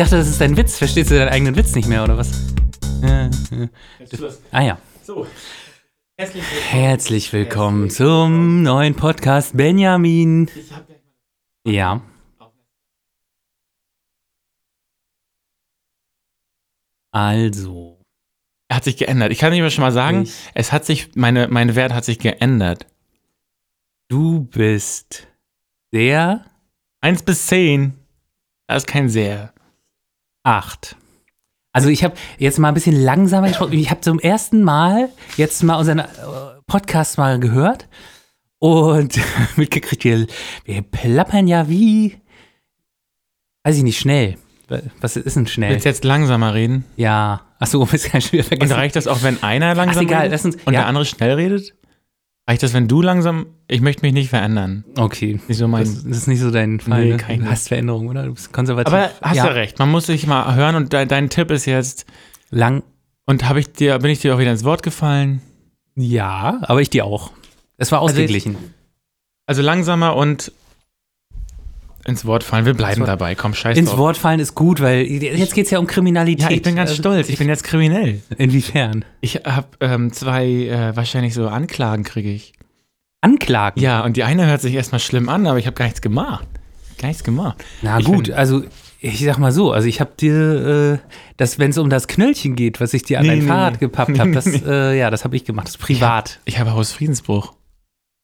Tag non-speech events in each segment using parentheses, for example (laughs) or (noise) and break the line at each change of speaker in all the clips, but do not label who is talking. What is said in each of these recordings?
dachte, das ist dein Witz. Verstehst du deinen eigenen Witz nicht mehr, oder was? Ja, ja. Ah ja.
So. Herzlich willkommen.
Herzlich willkommen zum neuen Podcast Benjamin.
Ich hab
Ja. Also.
Er hat sich geändert. Ich kann mehr schon mal sagen,
Ich-
es hat sich, meine, mein Wert hat sich geändert.
Du bist der
Eins bis zehn. Das ist kein sehr.
Acht. Also ich habe jetzt mal ein bisschen langsamer gesprochen. Ich habe zum ersten Mal jetzt mal unseren äh, Podcast mal gehört und (laughs) mitgekriegt, wir, wir plappern ja wie, weiß ich nicht, schnell. Was ist denn schnell?
Willst du jetzt langsamer reden?
Ja. Achso, (laughs) ist gar schon wieder
Und
vergessen.
reicht das auch, wenn einer langsam
egal,
redet
uns-
und
ja.
der andere schnell redet? Reicht das, wenn du langsam, ich möchte mich nicht verändern.
Okay.
Nicht so mein.
Das, das ist nicht so dein Fall.
Nee,
ne? Du hast Veränderung, oder? Du bist konservativ.
Aber hast ja. recht, man muss sich mal hören und de dein Tipp ist jetzt,
Lang.
und habe ich dir, bin ich dir auch wieder ins Wort gefallen?
Ja, aber ich dir auch. Es war
Also ich-
ausgeglichen.
Also langsamer und ins Wort fallen. Wir bleiben dabei. Komm, scheiß
Ins
drauf.
Wort fallen ist gut, weil jetzt geht es ja um Kriminalität.
Ja, ich bin ganz
Also,
stolz. Ich bin jetzt kriminell.
Inwiefern?
Ich habe ähm, zwei, äh, wahrscheinlich so Anklagen kriege ich.
Anklagen.
Ja, und die eine hört sich erstmal schlimm an, aber ich habe gar nichts gemacht. Gar nichts gemacht.
Na
Ich
gut, also ich sag mal so, also ich habe dir, äh, das, wenn es um das Knöllchen geht, was ich dir an
Nee,
dein
nee,
Fahrrad
nee.
gepappt (laughs) habe, das, äh, ja, das habe ich gemacht, das ist privat.
Ich habe Hausfriedensbruch.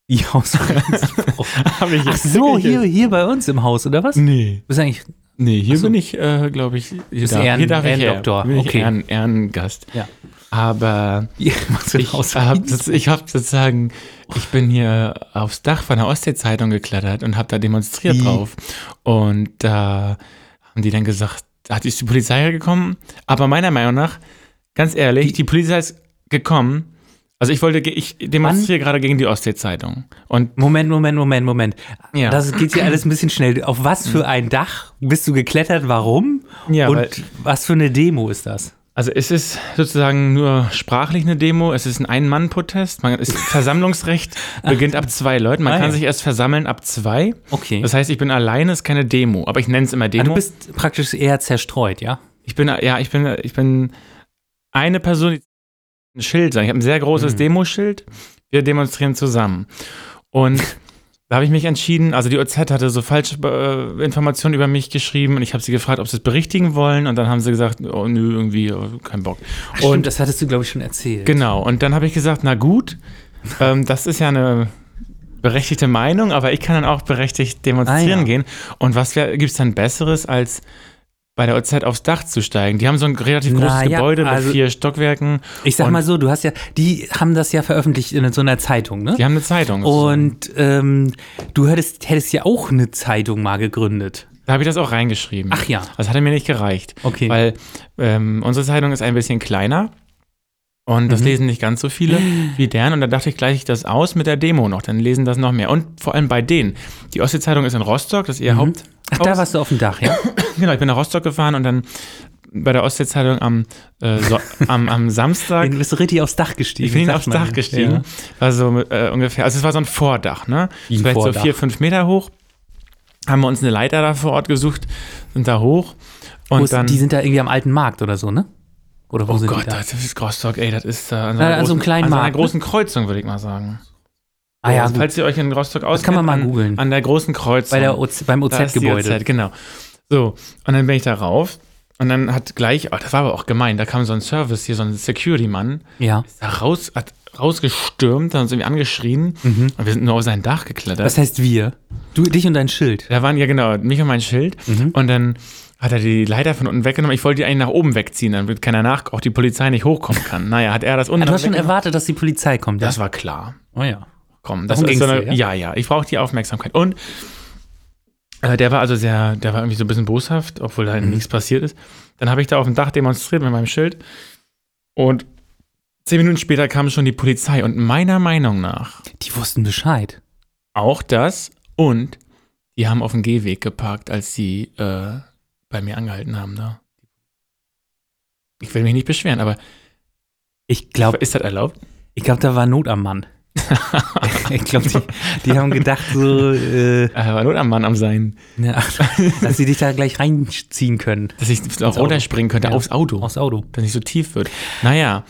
Ja, aus Friedensbruch.
Habe (laughs) ich
Ach so, hier, hier bei uns im Haus, oder was? Du
Nee.
bist eigentlich,
Nee, hier
so.
bin ich, äh, glaube ich, hier darf,
Ehren-
hier darf ich her.
Ehrendoktor.
Bin ich
Okay.
Ehren, Ehrengast.
ja.
Aber
ein
ich habe hab sozusagen, ich bin hier aufs Dach von der Ostsee-Zeitung geklettert und habe da demonstriert
Wie?
drauf. Und da haben die dann gesagt, hat ist die Polizei gekommen? Aber meiner Meinung nach, ganz ehrlich, die, Polizei ist gekommen. Also ich wollte, ich demonstriere gerade gegen die Ostsee-Zeitung. Und
Moment, Moment, Moment, Moment.
Ja.
Das geht hier alles ein bisschen schnell. Auf was für ein Dach bist du geklettert? Warum?
Ja,
Und was für eine Demo ist das?
Also es ist sozusagen nur sprachlich eine Demo, es ist ein Ein-Mann-Protest. Man ist (laughs) Versammlungsrecht beginnt ab zwei Leuten. Man
Ah,
kann
ja.
sich erst versammeln ab zwei.
Okay.
Das heißt, ich bin alleine, ist keine Demo, aber ich nenne es immer
Ah,
Demo.
du bist praktisch eher zerstreut, ja?
ich bin ja, ich bin ich bin eine Person, die ein Schild sagt. Ich habe ein sehr großes
Mhm.
Demoschild. Wir demonstrieren zusammen. Und (laughs) da habe ich mich entschieden, also die OZ hatte so falsche äh, Informationen über mich geschrieben und ich habe sie gefragt, ob sie es berichtigen wollen und dann haben sie gesagt, oh nö, irgendwie, oh, kein Bock.
Ach, stimmt, das hattest du, glaube ich, schon erzählt.
Genau, und dann habe ich gesagt, na gut, (laughs) ähm, das ist ja eine berechtigte Meinung, aber ich kann dann auch berechtigt demonstrieren
Ah, ja.
gehen. Und was gibt es dann Besseres, als bei der OZ aufs Dach zu steigen? Die haben so ein relativ großes
ja,
Gebäude mit
also-
vier Stockwerken.
Ich sag mal so, du hast ja, die haben das ja veröffentlicht in so einer Zeitung, ne?
Die haben eine Zeitung.
Und ähm, du hättest, hättest ja auch eine Zeitung mal gegründet.
da habe ich das auch reingeschrieben.
Ach ja.
Das hatte mir nicht gereicht.
Okay.
Weil ähm, unsere Zeitung ist ein bisschen kleiner. Und das
Mhm.
lesen nicht ganz so viele wie deren. Und da dachte ich, gleich ich das aus mit der Demo noch. Dann lesen das noch mehr. Und vor allem bei denen. Die Ostsee-Zeitung ist in Rostock, das ist ihr
Mhm.
Haupt.
Ach, da warst du auf dem Dach, ja? (coughs)
Genau, ich bin nach Rostock gefahren und dann bei der Ostsee-Zeitung am, äh, so, (laughs) am, am Samstag.
Du bist du richtig aufs Dach gestiegen.
Ich bin aufs. Dach gestiegen.
Ja.
War so äh, ungefähr, also es war so ein Vordach, ne?
Wie
Vielleicht
Vordach.
so vier, fünf Meter hoch. Haben wir uns eine Leiter da vor Ort gesucht, sind da hoch. Und
ist-
dann.
die sind da irgendwie am alten Markt oder so, ne? Oder wo
oh
sind
Gott,
die da?
das ist Rostock, ey, das ist da an so einer,
an so einem
großen,
kleinen
an so einer
Markt, ne?
großen Kreuzung, würde ich mal sagen.
Ah ja,
also,
gut.
falls ihr euch in Rostock auskennt,
kann man mal
an,
googeln.
An der großen Kreuzung.
Bei der OZ, beim
Da ist die
OZ-Gebäude.
OZ, genau. So, und dann bin ich da rauf. Und dann hat gleich, oh, das war aber auch gemein, da kam so ein Service hier, so ein Security-Mann,
Ja.
ist da raus, hat rausgestürmt, hat uns irgendwie angeschrien. Und wir sind nur auf sein Dach geklettert.
Mhm. Das heißt wir. Du, dich und dein Schild.
da waren ja genau mich und mein Schild.
Mhm.
Und dann hat er die Leiter von unten weggenommen. Ich wollte die eigentlich nach oben wegziehen, damit keiner nach, auch die Polizei nicht hochkommen kann. (laughs) Naja, hat er das unten
Ah, du hast schon erwartet, dass die Polizei kommt, ja?
Das war klar.
oh ja.
Komm, das
Darum
ist so eine,
dir,
ja, ja, ich brauche die Aufmerksamkeit. Und äh, der war also sehr, der war irgendwie so ein bisschen boshaft, obwohl da
Mhm.
nichts passiert ist. Dann habe ich da auf dem Dach demonstriert mit meinem Schild. Und zehn Minuten später kam schon die Polizei. Und meiner Meinung nach
Die wussten Bescheid.
auch das. Und die haben auf dem Gehweg geparkt, als sie äh, bei mir angehalten haben. Da. Ich will mich nicht beschweren, aber
Ich glaube,
ist das erlaubt?
ich glaub, da war Not am Mann. (laughs) ich glaube, die, die haben gedacht, so, äh,
war nur am Mann am Sein.
ja, dass sie dich da gleich reinziehen können.
Dass ich auch
Auto.
runterspringen könnte
Ja.
aufs Auto.
Aufs Auto.
dass nicht so tief wird. Naja,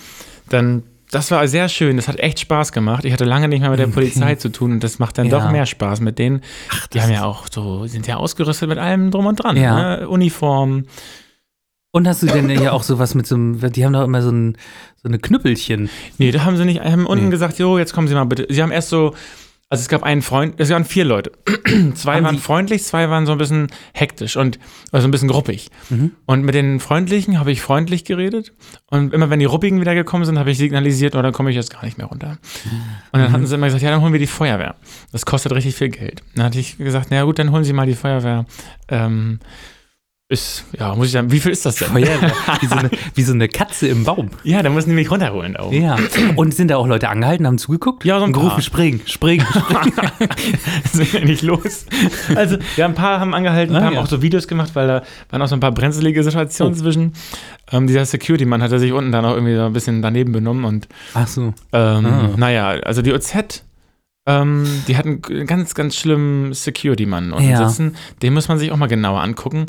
dann, das war sehr schön. Das hat echt Spaß gemacht. Ich hatte lange nicht mehr mit der Polizei zu tun und das macht dann
Ja.
doch mehr Spaß mit denen. die
das
haben ja auch so, sind ja ausgerüstet mit allem drum und dran.
Ja.
Ne? Uniform.
Und hast du denn ja auch sowas mit so einem, die haben doch immer so, ein, so eine Knüppelchen.
Nee, da haben sie nicht, haben unten
Nee.
gesagt, jo, jetzt kommen Sie mal bitte. Sie haben erst so, also es gab einen Freund, es waren vier Leute. (clears throat) zwei
Haben
waren
die-
freundlich, zwei waren so ein bisschen hektisch und also ein bisschen gruppig.
Mhm.
Und mit den Freundlichen habe ich freundlich geredet. Und immer wenn die Ruppigen wieder gekommen sind, habe ich signalisiert, oh, dann komme ich jetzt gar nicht mehr runter. Und dann hatten sie immer gesagt, ja, dann holen wir die Feuerwehr. Das kostet richtig viel Geld. Dann hatte ich gesagt, na gut, dann holen Sie mal die Feuerwehr. Ähm, ist, ja, muss ich sagen, wie viel ist das denn?
Feuerwehr, wie, so eine, wie so eine Katze im Baum.
Ja, dann müssen die mich runterholen auch.
Ja. Und sind da auch Leute angehalten, haben zugeguckt?
Ja, so ein
Und gerufen,
paar.
spring, spring. (laughs)
sind wir nicht los. Also, ja, ein paar haben angehalten, ein
Ah,
paar haben
ja.
auch so Videos gemacht, weil da waren auch so ein paar brenzlige Situationen
Oh.
zwischen. Ähm, dieser Security-Mann hatte sich unten dann auch irgendwie so ein bisschen daneben benommen und
Ach so.
ähm,
Ah.
naja, also die OZ, ähm, die hatten einen ganz, ganz schlimmen Security-Mann unten
Ja.
sitzen. Den muss man sich auch mal genauer angucken.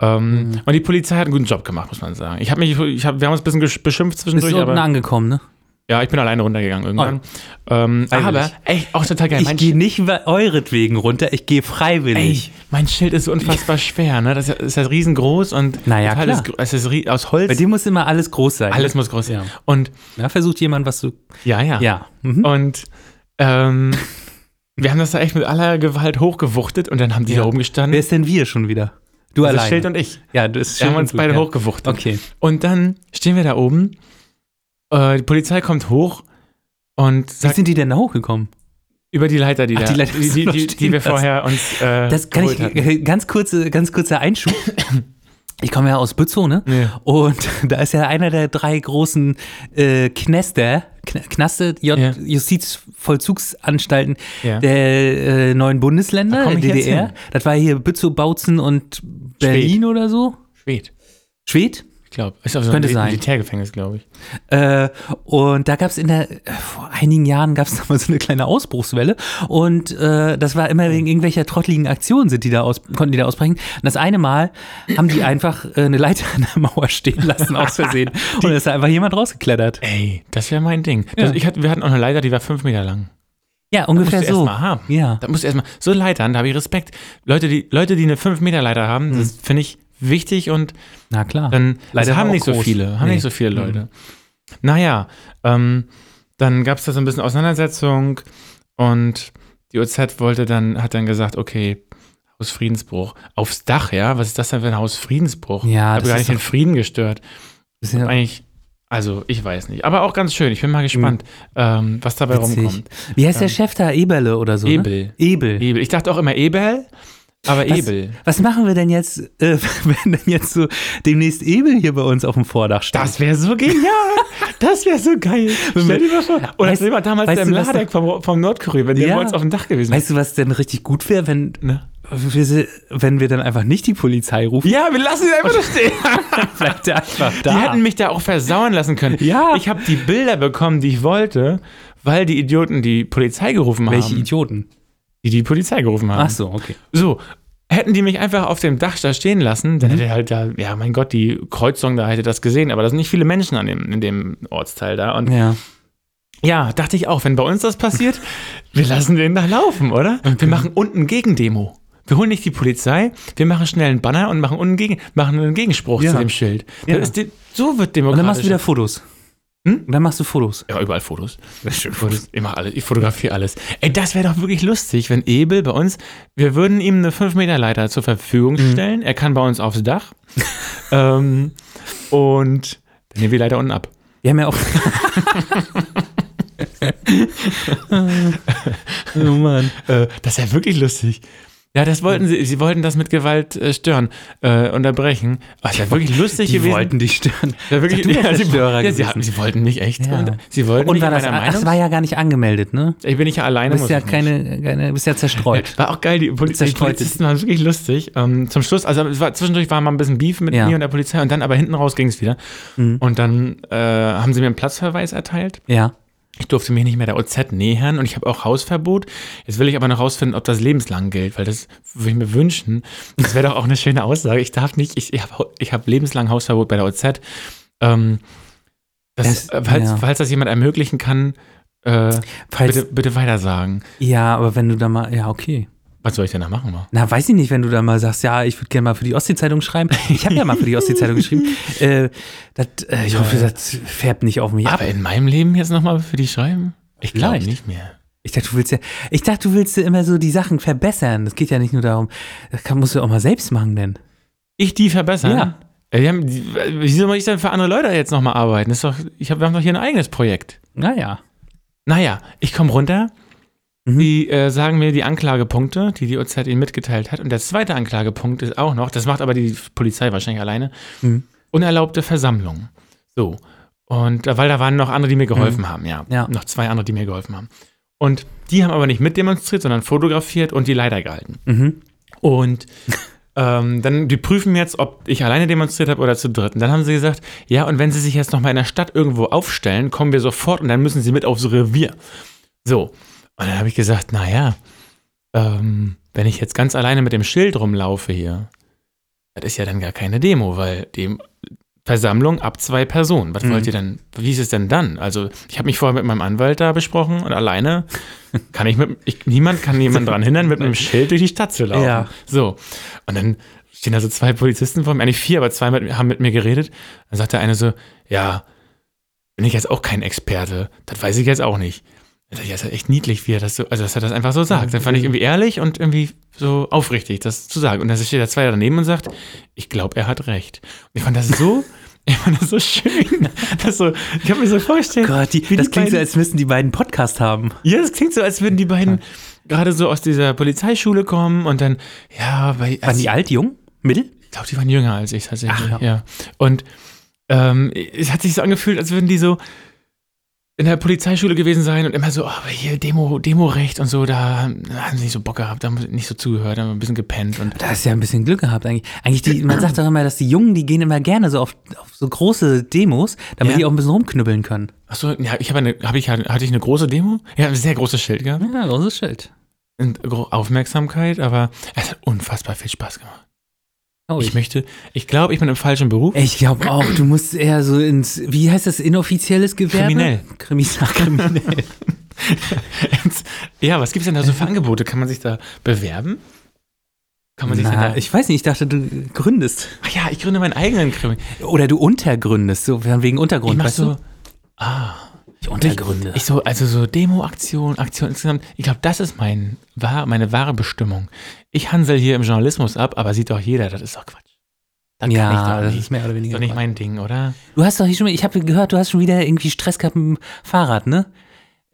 Ähm,
Mhm.
Und die Polizei hat einen guten Job gemacht, muss man sagen. Ich habe mich, ich hab, wir haben uns ein bisschen beschimpft
Bist
zwischendurch,
du unten angekommen, ne?
ja, ich bin alleine runtergegangen irgendwann. Ähm,
Freiwillig.
aber, ey, auch total geil.
Ich gehe nicht we- euretwegen runter, ich gehe
Ey,
freiwillig.
mein Schild ist so unfassbar schwer, ne? Das ist ja riesengroß und
Naja, klar.
Ist, es ist aus Holz.
Bei dir muss immer alles groß sein.
alles
ne?
muss groß sein.
Ja.
Und
Da versucht jemand was zu.
ja, ja.
Ja. Mhm.
Und ähm, (laughs) wir haben das da echt mit aller Gewalt hochgewuchtet und dann haben die
Ja.
da oben gestanden.
Wer ist denn wir schon wieder? Du
das
alleine.
Schild und ich.
ja, das ist
Wir haben uns
du,
beide
ja.
hochgewuchtet.
Okay.
Und dann stehen wir da oben. Äh, die Polizei kommt hoch und
Wie
sagt
sind die denn da hochgekommen?
über die Leiter, die,
Ach,
da,
die Leiter
die, die, die, die wir vorher uns äh,
Das kann ich,
hatten.
äh, ganz kurze, ganz kurzer Einschub. (coughs) Ich komme ja aus Bützow, ne?
Ja.
Und (laughs) da ist ja einer der drei großen äh, Knester, Kn Knaste, J
Ja.
Justizvollzugsanstalten
Ja.
der äh, neuen Bundesländer, der DDR. Das war hier Bützow, Bautzen und Berlin oder so.
Schwed,
Schwed?
ich glaube. Ist auch so
Könnte
ein
sein.
Militärgefängnis, glaube ich.
Äh, und da gab es in der, äh, vor einigen Jahren gab es (laughs) mal so eine kleine Ausbruchswelle und äh, das war immer wegen irgendwelcher trottligen Aktionen sind die da aus, konnten die da ausbrechen. Und das eine Mal haben die einfach äh, eine Leiter an der Mauer stehen lassen, aus Versehen. (laughs) und da ist da einfach jemand rausgeklettert.
Ey, das wäre mein Ding.
Ja.
Das, ich hatte, wir hatten auch eine Leiter, die war fünf Meter lang.
Ja, ungefähr
musst du
so.
erst mal haben.
Ja.
Da musst du erstmal, so Leitern, da habe ich Respekt. Leute, die, Leute, die eine 5 Meter Leiter haben,
Hm.
das finde ich wichtig und
Na klar.
dann
Leiter
das haben nicht so
groß.
viele, haben
Nee.
nicht so viele
Mhm.
Leute. Naja, ähm, dann gab es da so ein bisschen Auseinandersetzung und die OZ wollte dann, hat dann gesagt, okay, Hausfriedensbruch. Aufs Dach, ja? Was ist das denn für ein Hausfriedensbruch?
Ja,
ich habe gar nicht den Frieden gestört.
Ist ja
Eigentlich, also ich weiß nicht. Aber auch ganz schön. Ich bin mal gespannt, ähm, was dabei
Mhm. witzig.
rumkommt.
Wie heißt der
Ähm,
Chef da? Eberle oder so? Ne?
Ebel.
Ebel.
Ebel. Ich dachte auch immer Ebel, aber
Was-
Ebel.
Was machen wir denn jetzt, äh, (laughs) wenn denn jetzt so demnächst Ebel hier bei uns auf dem Vordach steht?
Das wäre so genial. (laughs) Das wäre so geil. Stell dir mal vor. Oder
Weißt-
das war damals der Mladek vom, vom Nordkorea, wenn der
Ja.
bei uns auf dem Dach gewesen wäre.
Weißt du, was denn richtig gut wäre, wenn,
Ne?
Wir, wenn wir dann einfach nicht die Polizei rufen?
Ja, wir lassen ihn einfach da stehen. (laughs)
Bleibt der einfach da.
Die hätten mich da auch versauern lassen können.
Ja.
Ich habe die Bilder bekommen, die ich wollte, weil die Idioten die Polizei gerufen
Welche
haben.
Idioten?
Die die Polizei gerufen haben.
Ach so, okay.
So, hätten die mich einfach auf dem Dach da stehen lassen,
Mhm.
dann hätte halt da, ja, mein Gott, die Kreuzung da hätte das gesehen, aber da sind nicht viele Menschen an dem, in dem Ortsteil da. Und
Ja.
ja, dachte ich auch, wenn bei uns das passiert, (laughs) wir lassen den da laufen, oder? Wir machen unten Gegendemo. Wir holen nicht die Polizei, wir machen schnell einen Banner und machen, gegen, machen einen Gegenspruch
Ja.
zu dem Schild.
Ja.
De- so wird
Und
demokratisch.
dann machst du wieder Fotos.
Hm?
Und dann machst du Fotos.
Ja, überall Fotos. (laughs) Fotos. Ich mache alles, ich fotografiere alles. Ey, das wäre doch wirklich lustig, wenn Ebel bei uns, wir würden ihm eine 5-Meter-Leiter zur Verfügung
Mhm.
stellen. Er kann bei uns aufs Dach. (laughs) ähm, und dann nehmen wir die Leiter unten ab.
Wir haben ja auch. (laughs) oh Mann.
Äh, das wäre wirklich lustig. Ja, das wollten sie, sie wollten das mit Gewalt äh, stören, äh, unterbrechen. Ach, das wäre wirklich lustig
Die
gewesen.
wollten dich stören.
Ja, wirklich,
Sag (laughs)
ja, sie,
Störer
ja, sie,
gewesen.
sie wollten mich echt.
Ja.
Und, sie wollten
Und war das, ach, das
Meinung.
war ja gar nicht angemeldet, ne?
ich bin nicht alleine.
Du bist ja
nicht.
keine, keine, bist ja zerstreut.
War auch geil, die, Poli die. Polizisten waren wirklich lustig. Ähm, zum Schluss, also es war, zwischendurch war mal ein bisschen Beef mit
Ja.
mir und der Polizei und dann aber hinten raus ging es wieder.
Mhm.
Und dann äh, haben sie mir einen Platzverweis erteilt.
Ja.
Ich durfte mich nicht mehr der OZ nähern und ich habe auch Hausverbot. Jetzt will ich aber noch rausfinden, ob das lebenslang gilt, weil das würde ich mir wünschen. Das wäre doch auch eine schöne Aussage. Ich darf nicht, ich, ich habe ich hab lebenslang Hausverbot bei der OZ. Ähm, das,
Das-
falls,
ja.
falls das jemand ermöglichen kann, äh,
Falls,
bitte, bitte weiter sagen.
Ja, aber wenn du da mal, ja, okay.
Was soll ich denn da machen? Mal?
Na, weiß ich nicht, wenn du da mal sagst, ja, ich würde gerne mal für die Ostsee-Zeitung schreiben. Ich habe ja mal für die Ostsee-Zeitung geschrieben. (laughs) Äh, das, äh, ich hoffe, das färbt nicht auf mich ab.
Aber in meinem Leben jetzt nochmal für die schreiben? Ich glaube nicht mehr.
Ich dachte, du willst ja, ich dachte, du willst ja immer so die Sachen verbessern. Das geht ja nicht nur darum, das kann, musst du auch mal selbst machen, denn.
Ich die verbessern?
Ja.
Äh, Die haben, die, wie soll ich denn für andere Leute jetzt nochmal arbeiten? Das ist doch, ich hab, wir haben doch hier ein eigenes Projekt.
Naja.
Naja, ich komme runter.
Mhm.
Die äh, sagen mir die Anklagepunkte, die die OZ ihnen mitgeteilt hat. Und der zweite Anklagepunkt ist auch noch, das macht aber die Polizei wahrscheinlich alleine,
Mhm.
unerlaubte Versammlung. So. Und äh, weil da waren noch andere, die mir geholfen haben, ja.
Mhm. Ja.
Noch zwei andere, die mir geholfen haben. Und die haben aber nicht mitdemonstriert, sondern fotografiert und die Leiter gehalten.
Mhm.
Und (laughs) ähm, dann, die prüfen jetzt, ob ich alleine demonstriert habe oder zu dritt. Und dann haben sie gesagt, ja, und wenn sie sich jetzt noch mal in der Stadt irgendwo aufstellen, kommen wir sofort und dann müssen sie mit aufs Revier. So. Und dann habe ich gesagt, naja, ähm, wenn ich jetzt ganz alleine mit dem Schild rumlaufe hier, das ist ja dann gar keine Demo, weil die Versammlung ab zwei Personen. Was
Mhm.
wollt ihr denn, wie ist es denn dann? Also, ich habe mich vorher mit meinem Anwalt da besprochen und alleine kann ich mit, ich, niemand kann jemanden daran hindern, mit einem Schild durch die Stadt zu laufen.
Ja.
So. Und dann stehen da so zwei Polizisten vor mir, eigentlich vier, aber zwei mit, haben mit mir geredet. Dann sagt der eine so, ja, bin ich jetzt auch kein Experte. Das weiß ich jetzt auch nicht. Ja, ist ja echt niedlich, wie er das so, also dass er das einfach so sagt. Dann fand ich irgendwie ehrlich und irgendwie so aufrichtig, das zu sagen. Und dann steht der Zweite daneben und sagt, ich glaube, er hat recht. Und ich fand das so, (laughs) ich fand das so schön. Das so, ich habe mir so vorgestellt,
Gott, die, das
die
klingt so,
beiden-
als müssten die beiden Podcast haben.
ja, das klingt so, als würden die beiden gerade so aus dieser Polizeischule kommen und dann, ja, bei,
Waren die alt, jung, mittel?
ich glaube, die waren jünger als ich tatsächlich.
Ach,
ja. Und ähm, es hat sich so angefühlt, als würden die so in der Polizeischule gewesen sein und immer so, oh, aber hier Demo, Demorecht und so, da haben sie nicht so Bock gehabt, da haben sie nicht so zugehört, da haben wir ein bisschen gepennt und
Da hast du ja ein bisschen Glück gehabt eigentlich. Eigentlich die, man sagt doch immer, dass die Jungen, die gehen immer gerne so auf, auf so große Demos, damit
Ja.
die auch ein bisschen rumknüppeln können.
Achso, ja, ich habe eine, hab ich, hatte ich eine große Demo? Ja, ein sehr großes Schild gehabt.
Ja, großes Schild.
Aufmerksamkeit, aber es hat unfassbar viel Spaß gemacht.
Oh,
Ich möchte, ich glaube, ich bin im falschen Beruf.
Ich glaube auch, du musst eher so ins, wie heißt das, inoffizielles Gewerbe?
Kriminell. (laughs)
Kriminell. Kriminell.
ja, was gibt es denn da so für Angebote? Kann man sich da bewerben? Kann man sich
Na,
da.
ich weiß nicht, ich dachte, du gründest.
Ach ja, ich gründe meinen eigenen Krimi.
Oder du untergründest, so wegen Untergrund,
Ich
weißt
so.
du?
Ah.
Ich untergründe.
Ich so, also so Demo-Aktion, Aktion insgesamt. Ich glaube, das ist mein, wahr, meine wahre Bestimmung. Ich hansel hier im Journalismus ab, aber sieht doch jeder, das ist doch Quatsch. Das
ja,
ich
das
nicht.
ist mehr oder
Das ist
weniger.
doch nicht mein Ding, oder?
Du hast doch hier schon, ich habe gehört, du hast schon wieder irgendwie Stress gehabt mit dem Fahrrad, ne?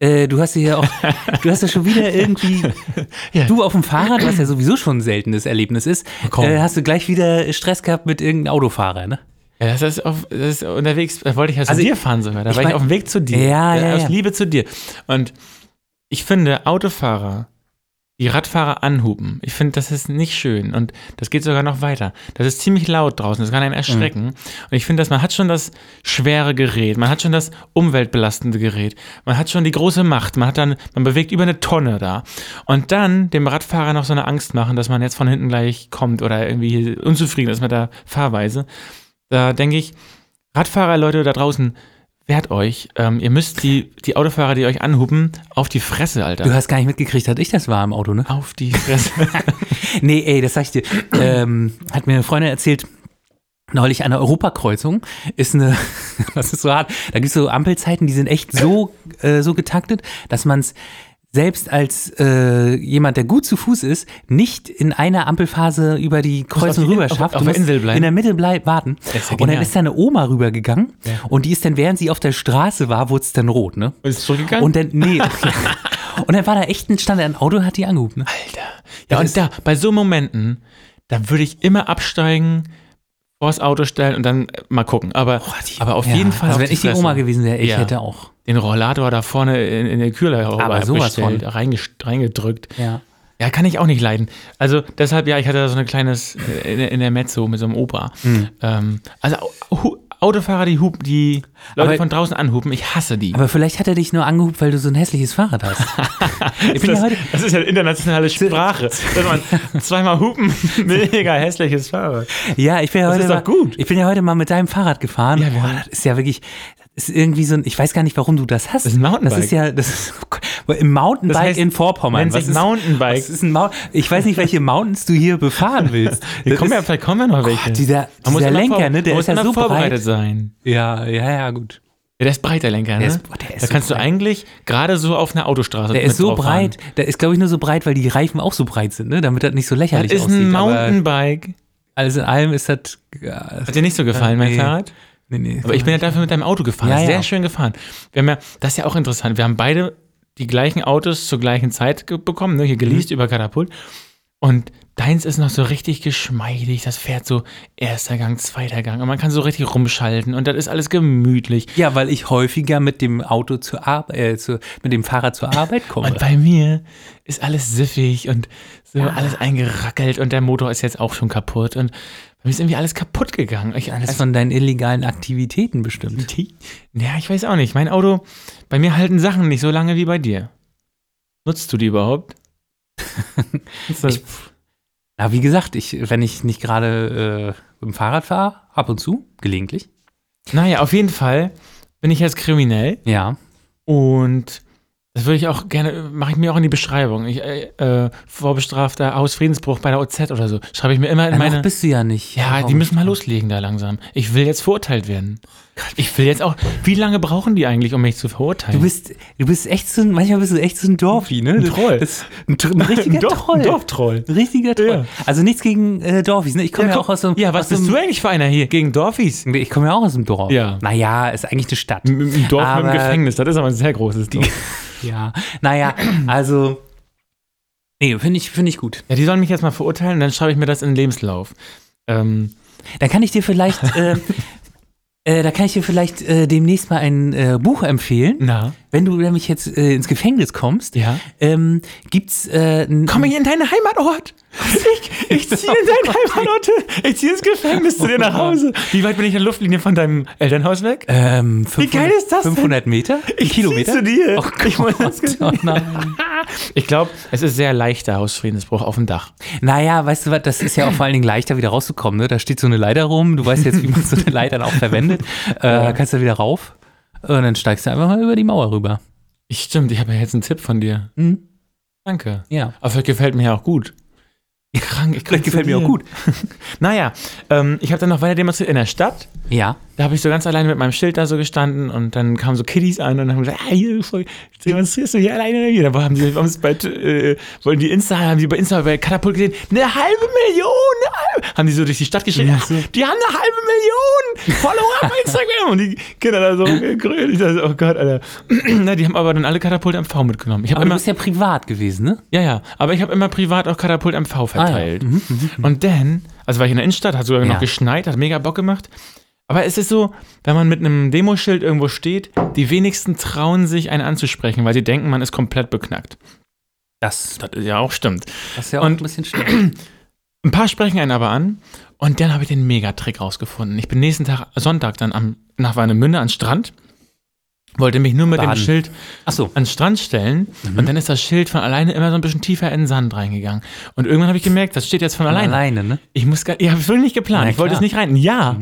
Äh, du hast ja auch, (laughs) du hast ja schon wieder irgendwie, (laughs)
Ja.
du auf dem Fahrrad, was ja sowieso schon ein seltenes Erlebnis ist,
Komm.
äh, hast du gleich wieder Stress gehabt mit irgendeinem Autofahrer, ne?
Ja, das ist, auf, das ist unterwegs, da wollte ich ja zu
Also
dir
ich-
fahren sogar. Da
ich
war ich
mein-
auf dem Weg zu dir.
Ja, ja,
Aus
ja.
Liebe zu dir. Und ich finde, Autofahrer, die Radfahrer anhuben, ich finde, das ist nicht schön. Und das geht sogar noch weiter. Das ist ziemlich laut draußen, das kann einen erschrecken. Und ich finde, dass man hat schon das schwere Gerät, man hat schon das umweltbelastende Gerät, man hat schon die große Macht, man hat dann, man bewegt über eine Tonne da. Und dann dem Radfahrer noch so eine Angst machen, dass man jetzt von hinten gleich kommt oder irgendwie unzufrieden ist mit der Fahrweise. Da denke ich, Radfahrer, Leute da draußen, wehrt euch. Ähm, ihr müsst die, die Autofahrer, die euch anhupen, auf die Fresse, Alter.
Du hast gar nicht mitgekriegt, dass ich das war im Auto, ne?
auf die Fresse. (laughs)
Nee, ey, das sag ich dir. Ähm, hat mir eine Freundin erzählt, neulich an der Europakreuzung ist eine, (laughs) was ist so hart, da gibt es so Ampelzeiten, die sind echt so, äh, so getaktet, dass man es selbst als äh, jemand, der gut zu Fuß ist, nicht in einer Ampelphase über die Kreuzung
auf
rüber
auf-
schafft.
auf
Du
der
musst
Insel bleiben.
In der Mitte bleib, warten.
ja
und dann ist da eine Oma rübergegangen
Ja.
und die ist dann, während sie auf der Straße war, wurde es dann rot, ne?
Und ist zurückgegangen?
Und dann, nee. (laughs) und dann war da echt ein, stand ein Auto hat die angehupt, ne?
Alter. Ja,
Das
und da, bei so Momenten, da würde ich immer absteigen, vors Auto stellen und dann äh, mal gucken. Aber, aber auf
Ja,
jeden Fall.
Also wenn ich die
Fresse.
Oma gewesen wäre, ich
Ja.
hätte auch.
Den Rollator da vorne in, in der Kühlerhaube
Aber sowas
bestellt, reingedrückt.
Ja.
Ja, kann ich auch nicht leiden. Also deshalb, ja, ich hatte da so ein kleines, äh, in, in der Mezzo mit so einem Opa.
Hm.
Ähm, also Autofahrer, die hupen, die Leute
Aber-
von draußen anhupen, ich hasse die.
Aber vielleicht hat er dich nur angehubt, weil du so ein hässliches Fahrrad hast. (laughs) ich bin ja
das,
heute,
das ist ja internationale (laughs) Sprache. Dass man zweimal hupen, (laughs) mega hässliches Fahrrad.
ja, ich bin ja
Das
heute mal,
gut.
Ich bin ja heute mal mit deinem Fahrrad gefahren.
Ja,
Boah, das ist ja wirklich, ist irgendwie so ein, ich weiß gar nicht, warum du das hast.
Das ist ein Mountainbike.
Das ist ja, das ist, im Mountainbike
Das heißt,
in Vorpommern.
sich
ist,
Mountainbike.
Was ist ein Mount ich weiß nicht, welche Mountains du hier befahren willst. (laughs) Das
kommen ja,
ist-
vielleicht kommen ja noch welche.
Gott, dieser,
muss
dieser Lenker,
vor-
ne, der
man
ist
muss
ja so
vorbereitet
breit.
sein.
Ja, ja, ja, gut.
Ja, der ist breit, der Lenker, ne?
Der ist- boah, der ist
da
so
kannst du
breit.
eigentlich gerade so auf einer Autostraße
Der ist so
drauf fahren.
breit, der ist, glaube ich, nur so breit, weil die Reifen auch so breit sind, ne? damit das nicht so
Das
lächerlich
ist
aussieht.
ein Mountainbike.
alles in allem ist das. Ja,
Hat dir nicht so gefallen, mein
Nee.
Fahrrad?
Nee, nee,
Aber ich bin ja dafür mit deinem Auto gefahren.
Ja, ja.
Sehr schön gefahren. Wir haben ja, das ist ja auch interessant. Wir haben beide die gleichen Autos zur gleichen Zeit bekommen, ne? hier geleast
Mhm.
über Katapult. Und deins ist noch so richtig geschmeidig. Das fährt so erster Gang, zweiter Gang. Und man kann so richtig rumschalten. Und das ist alles gemütlich.
Ja, weil ich häufiger mit dem Auto zur Arbeit, äh, zu, mit dem Fahrrad zur Arbeit komme.
Und bei mir ist alles siffig und so alles eingerackelt. Und der Motor ist jetzt auch schon kaputt. Und mir ist irgendwie alles kaputt gegangen. Ich,
Alles von deinen illegalen Aktivitäten bestimmt.
Ja, ich weiß auch nicht. Mein Auto, bei mir halten Sachen nicht so lange wie bei dir. Nutzt du die überhaupt? (laughs)
Ich- Ja, wie gesagt, ich, wenn ich nicht gerade äh, mit dem Fahrrad fahre, ab und zu, gelegentlich.
naja, auf jeden Fall bin ich jetzt kriminell
Ja.
und das würde ich auch gerne, mache ich mir auch in die Beschreibung. Ich, äh, äh, vorbestrafter Hausfriedensbruch bei der OZ oder so. Schreibe ich mir immer in
Ja,
meine.
noch bist du ja nicht.
Ja, die
Warum?
müssen mal loslegen da langsam. Ich will jetzt verurteilt werden. Ich will jetzt auch. Wie lange brauchen die eigentlich, um mich zu verurteilen?
Du bist, du bist echt so ein, manchmal bist du echt so ein Dorfi, ne?
Ein Troll.
Das, ein, ein richtiger
Dorf-
Troll.
ein Dorftroll.
Ein richtiger Troll.
Ja.
Also nichts gegen äh, Dorfis, ne? Ich komme ja,
guck-
auch aus so einem.
ja, was bist
einem-
du eigentlich für einer hier? Gegen Dorfis?
Ich komme ja auch aus dem Dorf.
Ja.
Naja, ist eigentlich eine Stadt.
Im Dorf mit
Aber-
dem Gefängnis, das ist aber ein sehr großes Dorf. (laughs)
Ja. Naja, also. Nee, finde ich, finde ich gut.
Ja, die sollen mich jetzt mal verurteilen, dann schreibe ich mir das in den Lebenslauf. Ähm,
Da kann ich dir vielleicht. (laughs) äh, äh, da kann ich dir vielleicht äh, demnächst mal ein äh, Buch empfehlen.
na?
Wenn du nämlich jetzt äh, ins Gefängnis kommst,
Ja.
ähm, gibt's äh,
Komm ich in deinen Heimatort. Ich, ich ziehe in deinen (laughs) Heimatort. Ich ziehe ins Gefängnis zu dir nach Hause. (laughs) Wie weit bin ich in der Luftlinie von deinem Elternhaus weg?
ähm,
Wie geil
500
ist das denn?
500 Meter? Ein Kilometer?
Zu dir.
Oh
ich muss
Gott, oh. (laughs)
Ich glaube, es ist sehr leichter Hausfriedensbruch auf dem Dach.
Naja, weißt du was, das ist ja auch vor allen Dingen leichter wieder rauszukommen. Ne? Da steht so eine Leiter rum, du weißt jetzt, wie man so eine Leiter dann auch verwendet. Äh, kannst du wieder rauf und dann steigst du einfach mal über die Mauer rüber.
Ich, stimmt, ich habe ja jetzt einen Tipp von dir.
Mhm.
Danke.
Ja.
Aber vielleicht gefällt mir ja auch gut. Krank, ich
Vielleicht gefällt mir auch gut. (laughs)
Naja, ähm, ich habe dann noch weiter demonstriert in der Stadt.
Ja.
Da habe ich so ganz alleine mit meinem Schild da so gestanden und dann kamen so Kiddies an und haben gesagt, ah, hier demonstrierst du hier alleine hier. Da haben die, haben sie bei, äh, wollten die Insta, haben die bei Insta bei Katapult gesehen, eine halbe Million, eine halbe, haben die so durch die Stadt geschrieben,
Ja, so.
die haben eine halbe Million Follower auf Instagram und die Kinder da so grün. Ich dachte, oh Gott, Alter. (clears throat) Na, die haben aber dann alle Katapult MV mitgenommen. Ich
Aber du
immer,
bist ja privat gewesen, ne?
ja, ja, aber ich habe immer privat auch Katapult MV verteilt.
Mhm,
Und dann, also war ich in der Innenstadt, hat sogar
Ja.
noch geschneit, hat mega Bock gemacht. Aber es ist so, wenn man mit einem Demoschild irgendwo steht, die wenigsten trauen sich, einen anzusprechen, weil sie denken, man ist komplett beknackt.
Das,
Das ist ja auch stimmt.
das ist ja auch
Und-
ein bisschen schlimm. (clears throat)
Ein paar sprechen einen aber an und dann habe ich den Megatrick rausgefunden. Ich bin nächsten Tag, Sonntag, dann am, nach Warnemünde an Strand, wollte mich nur mit
Baden.
dem Schild
Achso.
an den Strand stellen und dann ist das Schild von alleine immer so ein bisschen tiefer in den Sand reingegangen. Und irgendwann habe ich gemerkt, das steht jetzt von alleine.
Alleine, ne?
Ich muss gar, ich habe es wirklich nicht geplant.
Na
ich wollte es nicht rein. Ja,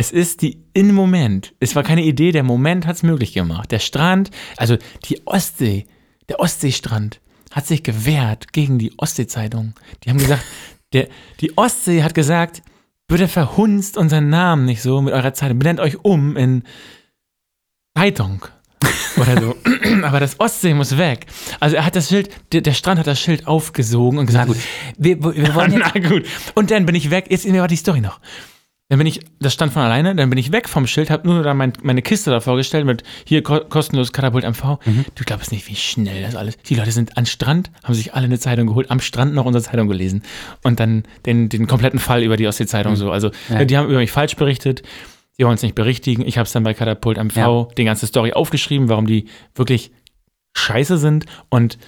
es ist die in Moment. Es war keine Idee, der Moment hat es möglich gemacht. Der Strand, also die Ostsee, der Ostseestrand hat sich gewehrt gegen die Ostsee-Zeitung. Die haben gesagt, (laughs) der, die Ostsee hat gesagt, bitte verhunzt unseren Namen nicht so mit eurer Zeitung. Benennt euch um in Zeitung. Oder so. (laughs) Aber das Ostsee muss weg. Also er hat das Schild, der, der Strand hat das Schild aufgesogen und
Na
gesagt,
gut. Wir, wir wollen (laughs) jetzt,
na gut. Und dann bin ich weg. Jetzt war die Story noch. Dann bin ich, das stand von alleine, dann bin ich weg vom Schild, habe nur da mein, meine Kiste da vorgestellt mit hier ko kostenlos Katapult MV. Du glaubst nicht, wie schnell das alles. Die Leute sind am Strand, haben sich alle eine Zeitung geholt, am Strand noch unsere Zeitung gelesen und dann den, den kompletten Fall über die Ostsee-Zeitung so. Also
Ja.
die haben über mich falsch berichtet. Die wollen es nicht berichtigen. Ich habe es dann bei Katapult MV
Ja.
die ganze Story aufgeschrieben, warum die wirklich scheiße sind und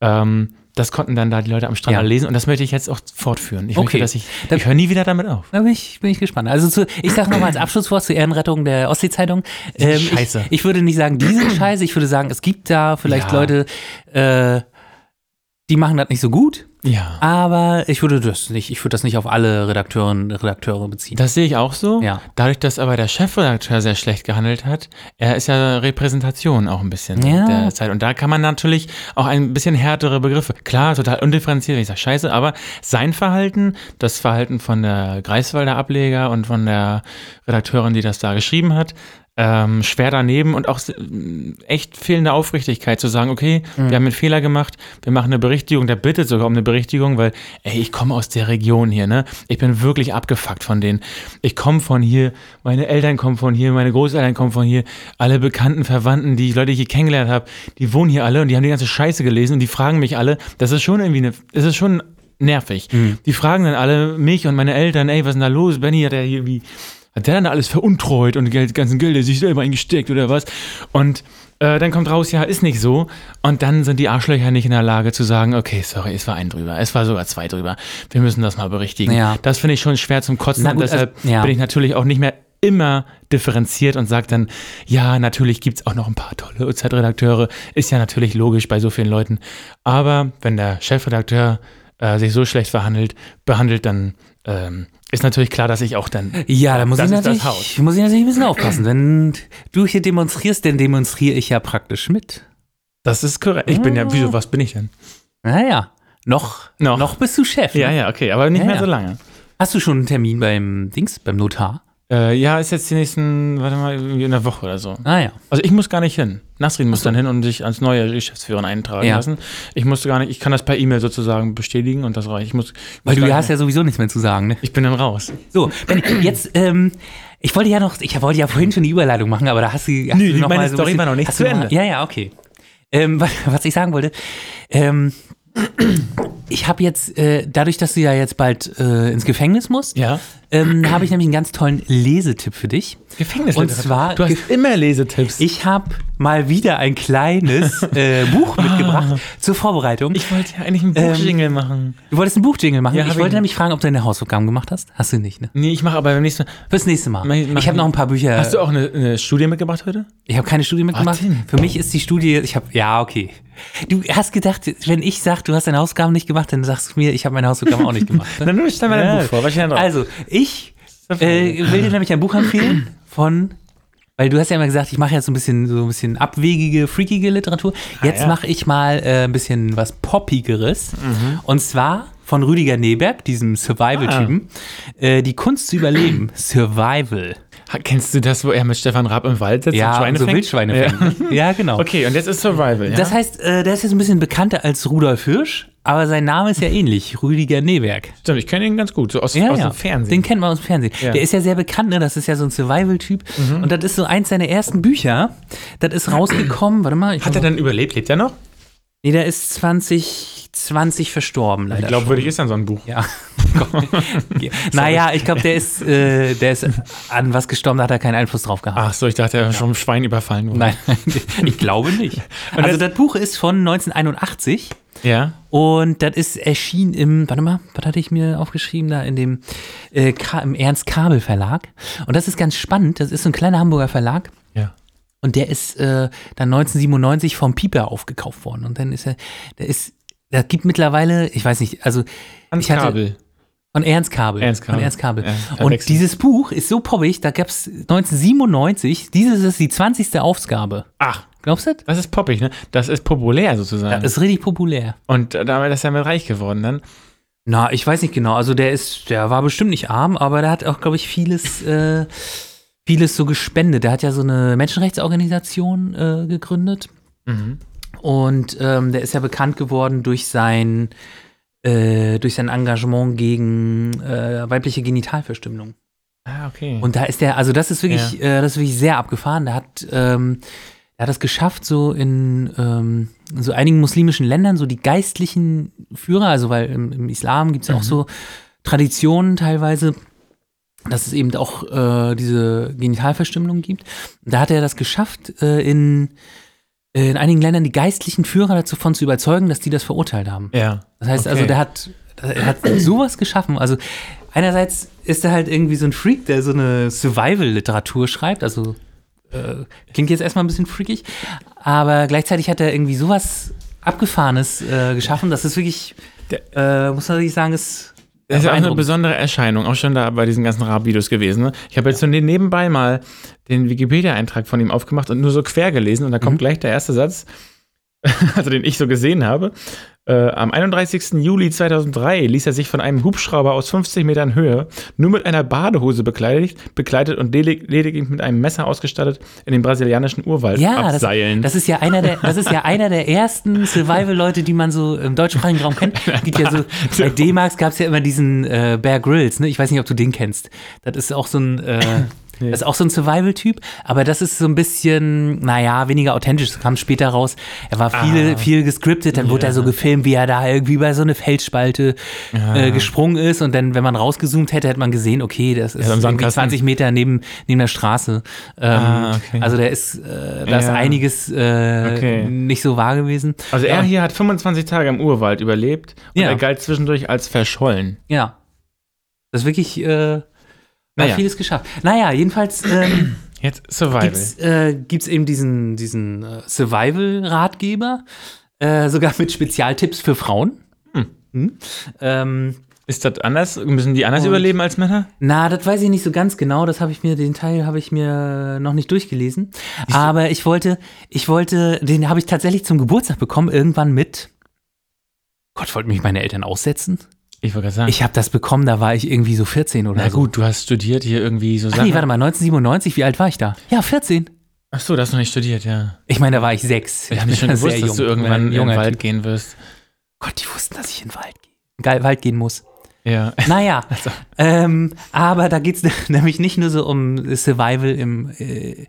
ähm, Das konnten dann da die Leute am Strand
Ja.
lesen und das möchte ich jetzt auch fortführen. Ich
Okay.
möchte, dass ich, ich höre nie wieder damit auf.
Da bin ich, bin ich gespannt. Also zu, ich sage nochmal als (clears throat) Abschlusswort zur Ehrenrettung der Ostsee-Zeitung. Ähm,
Scheiße.
Ich, ich würde nicht sagen, die sind (clears throat) scheiße. Ich würde sagen, es gibt da vielleicht
Ja.
Leute, äh, die machen das nicht so gut.
Ja.
Aber ich würde das nicht, ich würde das nicht auf alle Redakteurinnen Redakteure beziehen.
Das sehe ich auch so.
Ja.
Dadurch, dass aber der Chefredakteur sehr schlecht gehandelt hat, er ist ja Repräsentation auch ein bisschen
Ja.
der Zeit. Und da kann man natürlich auch ein bisschen härtere Begriffe. Klar, total undifferenziert, wenn ich sage Scheiße, aber sein Verhalten, das Verhalten von der Greifswalder Ableger und von der Redakteurin, die das da geschrieben hat, ähm, schwer daneben und auch äh, echt fehlende Aufrichtigkeit zu sagen, okay, wir haben einen Fehler gemacht, wir machen eine Berichtigung, der bittet sogar um eine Berichtigung, weil, ey, ich komme aus der Region hier, ne? Ich bin wirklich abgefuckt von denen. Ich komme von hier, meine Eltern kommen von hier, meine Großeltern kommen von hier, alle bekannten Verwandten, die Leute, die ich hier kennengelernt habe, die wohnen hier alle und die haben die ganze Scheiße gelesen und die fragen mich alle, das ist schon irgendwie eine, das ist schon nervig. Die fragen dann alle mich und meine Eltern, ey, was ist denn da los? Benny hat ja hier wie, hat der dann da alles veruntreut und die ganzen Gelder sich selber eingesteckt oder was? Und äh, dann kommt raus, ja, ist nicht so. Und dann sind die Arschlöcher nicht in der Lage zu sagen, okay, sorry, es war ein drüber, es war sogar zwei drüber. Wir müssen das mal berichtigen.
Ja.
Das finde ich schon schwer zum Kotzen
Na
und
gut,
deshalb
also, ja.
bin ich natürlich auch nicht mehr immer differenziert und sage dann, ja, natürlich gibt's auch noch ein paar tolle Zeitredakteure. Ist ja natürlich logisch bei so vielen Leuten. Aber wenn der Chefredakteur äh, sich so schlecht verhandelt, behandelt, dann ähm, ist natürlich klar, dass ich auch dann.
Ja, da muss
Das
ich,
das
natürlich, muss ich natürlich ein bisschen aufpassen. Wenn du hier demonstrierst, dann demonstriere ich ja praktisch mit.
Das ist korrekt. Ich bin ja, wieso, was bin ich denn?
Naja, noch,
Noch.
noch bist du Chef. ne?
Ja, ja, okay, aber nicht
Ja,
mehr
ja.
so lange.
Hast du schon einen Termin beim Dings, beim Notar?
Äh, ja, ist jetzt die nächsten, warte mal, in einer Woche oder so.
Ah ja.
Also ich muss gar nicht hin. Nasrin muss dann hin und sich als neue Geschäftsführerin eintragen
Ja.
lassen. Ich musste gar nicht, ich kann das per E-Mail sozusagen bestätigen und das reicht. Ich muss,
Weil
muss
du hast ja sowieso nichts mehr zu sagen, ne?
ich bin dann raus.
So, Benny, jetzt, ähm, ich wollte ja noch, ich wollte ja vorhin schon die Überleitung machen, aber da hast du, hast
Nö,
du noch
meine
mal so
Story
bisschen-
war noch nicht zu Ende.
Ja, ja, okay. Ähm, was, (laughs) was ich sagen wollte, ähm, ich habe jetzt, äh, dadurch, dass du ja jetzt bald äh, ins Gefängnis musst,
Ja.
Ähm, habe ich nämlich einen ganz tollen Lesetipp für dich.
Gefängnisliteratur.
Und zwar-
du hast immer Lesetipps.
Ich habe mal wieder ein kleines äh, Buch mitgebracht zur Vorbereitung.
Ich wollte ja eigentlich einen
Ähm,
Buchjingle machen.
du wolltest einen Buchjingle machen.
Ja,
ich wollte
ich.
nämlich fragen, ob du deine Hausaufgaben gemacht hast. Hast du nicht, ne?
Nee, ich mache aber beim nächsten Mal.
Fürs nächste Mal.
Mach- mach-
ich habe noch ein paar Bücher.
Hast du auch eine, eine Studie mitgebracht heute?
Ich habe keine Studie mitgemacht.
denn?
Für mich ist die Studie, ich habe, ja, okay. Du hast gedacht, wenn ich sag, du hast deine Hausaufgaben nicht gemacht, dann sagst du mir, ich habe meine Hausaufgaben auch nicht gemacht. (laughs) Ne?
Dann stell mal dein Buch vor. Was denn drauf?
Also, ich
Das
äh, will dir nämlich ein Buch empfehlen von, weil du hast ja immer gesagt, ich mache jetzt so ein bisschen, so ein bisschen abwegige, freakige Literatur. Jetzt
Ah, ja.
mache ich mal äh, ein bisschen was Poppigeres.
Mhm.
Und zwar von Rüdiger Neberg, diesem Survival-Typen.
Ah.
Äh, die Kunst zu überleben. (clears throat) Survival.
Kennst du das, wo er mit Stefan Raab im Wald sitzt und
Ja,
Schweine
so
fängt?
Wildschweine
Ja.
fängt. Ja, genau. (laughs)
Okay, und jetzt ist Survival, ja?
Das heißt, äh, der ist jetzt ein bisschen bekannter als Rudolf Hirsch, aber sein Name ist ja ähnlich, Rüdiger Neberg.
Stimmt, ich kenne ihn ganz gut, so aus, aus dem Fernsehen.
Den kennt man aus dem Fernsehen.
Ja. Mhm.
Der ist ja sehr bekannt, ne? Das ist ja so ein Survival-Typ. Und das ist so eins seiner ersten Bücher. Das ist rausgekommen, warte mal. Ich
Hat er dann überlebt? Lebt er noch?
Nee, der ist 2020 verstorben, leider.
Ich glaube, würdig ist dann so ein Buch.
Ja. (laughs) Ja. (laughs) naja, ich glaube, der ist, äh, der ist an was gestorben, da hat er keinen Einfluss drauf gehabt.
Ach so, ich dachte, er war schon vom Schwein überfallen worden.
Nein, (laughs) ich glaube nicht. Also das Buch ist von 1981.
Ja?
Und das ist erschienen im, warte mal, was hatte ich mir aufgeschrieben da in dem äh, im Ernst Kabel Verlag. Und das ist ganz spannend. Das ist so ein kleiner Hamburger Verlag.
Ja.
Und der ist äh, dann 1997 vom Pieper aufgekauft worden. Und dann ist er, der ist, da gibt mittlerweile, ich weiß nicht, also
Hans
Ich hatte-
Kabel.
von Ernst Kabel.
Ernst Kabel.
Von Ernst Kabel.
Ja,
und dieses Buch ist so poppig, da gab es 1997, dieses ist die 20. Ausgabe.
Ach,
Glaubst du das?
das ist poppig, ne? Das ist populär sozusagen.
Das ist richtig populär.
und damit ist er mit reich geworden dann.
Na, ich weiß nicht genau. Also der ist, der war bestimmt nicht arm, aber der hat auch, glaube ich, vieles, äh, vieles so gespendet. Der hat ja so eine Menschenrechtsorganisation äh, gegründet
Mhm.
und ähm, der ist ja bekannt geworden durch sein, äh, durch sein Engagement gegen äh, weibliche Genitalverstümmelung.
Ah, okay.
Und da ist der, also das ist wirklich, äh, das ist wirklich sehr abgefahren. Der hat, ähm, der hat es geschafft, so in, ähm, in so einigen muslimischen Ländern, so die geistlichen Führer, also weil im, im Islam gibt es auch so Traditionen teilweise, dass es eben auch äh, diese Genitalverstümmelung gibt. Da hat er das geschafft, äh, in in einigen Ländern die geistlichen Führer davon zu überzeugen, dass die das verurteilt haben.
Ja.
Das heißt also,
Okay.
der hat, er hat sowas geschaffen. Also einerseits ist er halt irgendwie so ein Freak, der so eine Survival-Literatur schreibt. Also äh, klingt jetzt erstmal ein bisschen freakig, aber gleichzeitig hat er irgendwie sowas Abgefahrenes äh, geschaffen. Das ist wirklich, äh, muss man wirklich sagen, ist
Das ist ja auch eine besondere Erscheinung, auch schon da bei diesen ganzen Rap-Videos gewesen. Ne? Ich habe jetzt so ne- nebenbei mal den Wikipedia-Eintrag von ihm aufgemacht und nur so quer gelesen und da kommt
Mhm.
gleich der erste Satz, (laughs) also den ich so gesehen habe. Äh, am 31. Juli 2003 ließ er sich von einem Hubschrauber aus 50 Metern Höhe nur mit einer Badehose bekleidet, bekleidet und ledig- lediglich mit einem Messer ausgestattet in den brasilianischen Urwald
Ja, das,
abseilen.
das ist ja einer der, das ist ja einer der ersten Survival-Leute, die man so im deutschsprachigen Raum kennt. (laughs) Gibt ja so, bei D-Max gab es ja immer diesen äh, Bear Grylls, ne? Ich weiß nicht, ob du den kennst. Das ist auch so ein, äh, (laughs) das ist auch so ein Survival-Typ, aber das ist so ein bisschen, naja, weniger authentisch. Das kam später raus. Er war viel,
Ah.
viel gescriptet, dann wurde er so gefilmt, wie er da irgendwie bei so eine Felsspalte äh, gesprungen ist und dann, wenn man rausgezoomt hätte, hätte man gesehen, okay, das ist
Ja,
irgendwie
Sandkasten.
20 Meter neben, neben der Straße. Ähm,
Ah, okay.
Also der ist, äh, da ist
Ja.
einiges äh,
Okay.
nicht so wahr gewesen.
also er
Ja.
hier hat 25 Tage im Urwald überlebt und
Ja.
er galt zwischendurch als verschollen.
Ja. Das ist wirklich, äh,
Naja.
vieles geschafft. Naja, jedenfalls ähm, (clears throat)
Jetzt Survival.
gibt's, äh, gibt's eben diesen, diesen äh, Survival-Ratgeber, äh, sogar mit Spezialtipps für Frauen.
Hm.
Hm. Ähm,
Ist das anders? Müssen die anders
Und-
überleben als Männer?
Na, das weiß ich nicht so ganz genau. Das habe ich mir, den Teil habe ich mir noch nicht durchgelesen. Aber ich wollte, ich wollte, den habe ich tatsächlich zum Geburtstag bekommen, irgendwann mit. Gott, wollten mich meine Eltern aussetzen?
Ich wollte gerade sagen.
Ich habe das bekommen, da war ich irgendwie so 14 oder
Na
so.
gut, du hast studiert hier irgendwie so
Ach
Sachen.
nee, warte mal, 1997, wie alt war ich da? Ja, 14.
Ach so, du hast noch nicht studiert, ja.
Ich meine, da war ich sechs.
Ich habe nicht schon gewusst, dass du
jung.
irgendwann
Ein
in den Wald
Typ.
gehen wirst.
Gott, die wussten, dass ich in den Wald, ge- Wald gehen muss.
Ja. (laughs)
Naja, (laughs) ähm, aber da geht es (laughs) nämlich nicht nur so um Survival im, äh,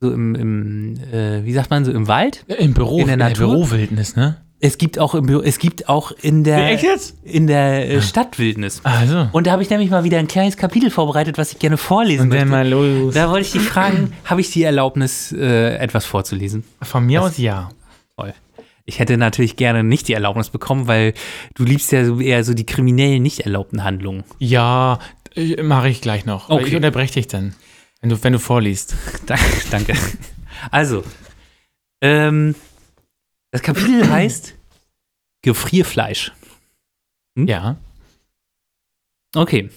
so im, im äh, wie sagt man, so im Wald.
Im Büro,
In der Natur?
Bürowildnis, ne?
Es gibt auch im Büro, es gibt auch in der,
Echt jetzt?
in der äh, Stadtwildnis.
Also.
Und da habe ich nämlich mal wieder ein kleines Kapitel vorbereitet, was ich gerne vorlesen
Und
möchte.
mal los.
Da wollte ich dich fragen, (clears throat) habe ich die Erlaubnis, äh, etwas vorzulesen?
Von mir aus ja.
Toll. Ich hätte natürlich gerne nicht die Erlaubnis bekommen, weil du liebst ja so eher so die kriminellen, nicht erlaubten Handlungen.
Ja, mache ich gleich noch.
Okay.
Ich unterbreche dich dann, wenn du, wenn du vorliest. (laughs)
Danke. danke. Also, ähm, das Kapitel (clears throat) heißt Gefrierfleisch. Hm?
Ja.
Okay.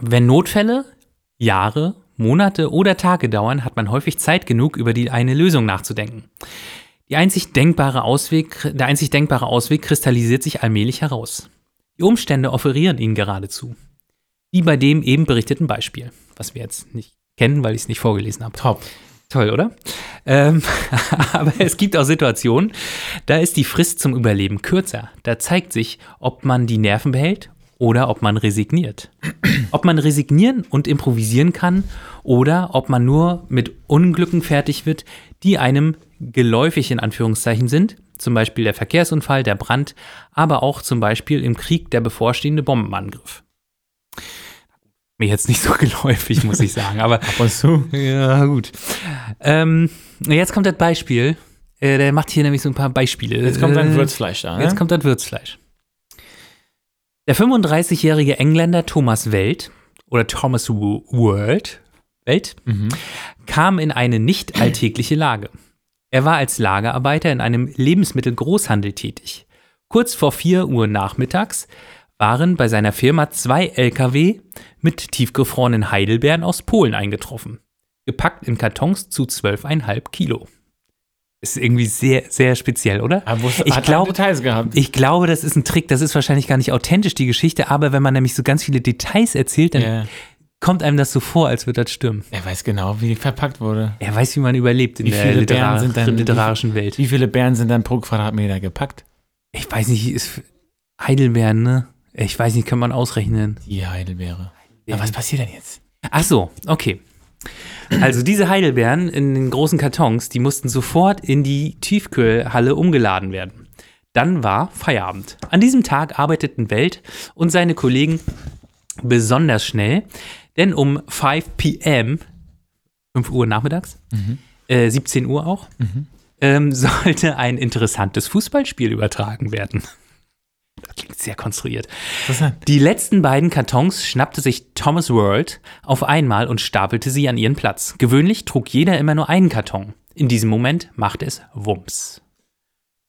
Wenn Notfälle Jahre, Monate oder Tage dauern, hat man häufig Zeit genug, über die eine Lösung nachzudenken. Die einzig denkbare Ausweg, der einzig denkbare Ausweg kristallisiert sich allmählich heraus. Die Umstände offerieren ihn geradezu. Wie bei dem eben berichteten Beispiel, was wir jetzt nicht kennen, weil ich es nicht vorgelesen habe.
Top.
Toll, oder? Ähm, (laughs) aber es gibt auch Situationen, da ist die Frist zum Überleben kürzer. Da zeigt sich, ob man die Nerven behält oder ob man resigniert. (clears throat) Ob man resignieren und improvisieren kann oder ob man nur mit Unglücken fertig wird, die einem geläufig in Anführungszeichen sind, zum Beispiel der Verkehrsunfall, der Brand, aber auch zum Beispiel im Krieg der bevorstehende Bombenangriff. Mir jetzt nicht so (laughs) geläufig, muss ich sagen, aber
Ab und zu.
ja, gut. Ähm, jetzt kommt das Beispiel. Äh, der macht hier nämlich so ein paar Beispiele.
Jetzt kommt dein
Äh,
Würzfleisch da, ne?
Jetzt kommt das Würzfleisch. Der 35-jährige Engländer Thomas Welt oder Thomas World Welt
Mhm.
kam in eine nicht alltägliche Lage. Er war als Lagerarbeiter in einem Lebensmittelgroßhandel tätig. Kurz vor 4 Uhr nachmittags waren bei seiner Firma zwei LKW mit tiefgefrorenen Heidelbeeren aus Polen eingetroffen. Gepackt in Kartons zu 12,5 Kilo. Ist irgendwie sehr, sehr speziell, oder?
Aber wo
Ich glaube-
Details gehabt.
Ich glaube, das ist ein Trick, das ist wahrscheinlich gar nicht authentisch, die Geschichte, aber wenn man nämlich so ganz viele Details erzählt, dann
ja.
kommt einem das so vor, als würde das stimmen.
Er weiß genau, wie verpackt wurde.
Er weiß, wie man überlebt in
Wie
der literar
denn-
literarischen Welt.
Wie viele Beeren sind dann pro Quadratmeter gepackt?
Ich weiß nicht, ist Heidelbeeren, ne? Ich weiß nicht, kann man ausrechnen.
Die Heidelbeere. Ja, was passiert denn jetzt?
Ach so, okay. Also diese Heidelbeeren in den großen Kartons, die mussten sofort in die Tiefkühlhalle umgeladen werden. Dann war Feierabend. An diesem Tag arbeiteten Welt und seine Kollegen besonders schnell, denn um 5 p.m., 5 Uhr nachmittags, äh, 17 Uhr auch, ähm, (laughs) sollte ein interessantes Fußballspiel übertragen werden. Das klingt sehr konstruiert. Die letzten beiden Kartons schnappte sich Thomas World auf einmal und stapelte sie an ihren Platz. Gewöhnlich trug jeder immer nur einen Karton. In diesem Moment machte es Wumps.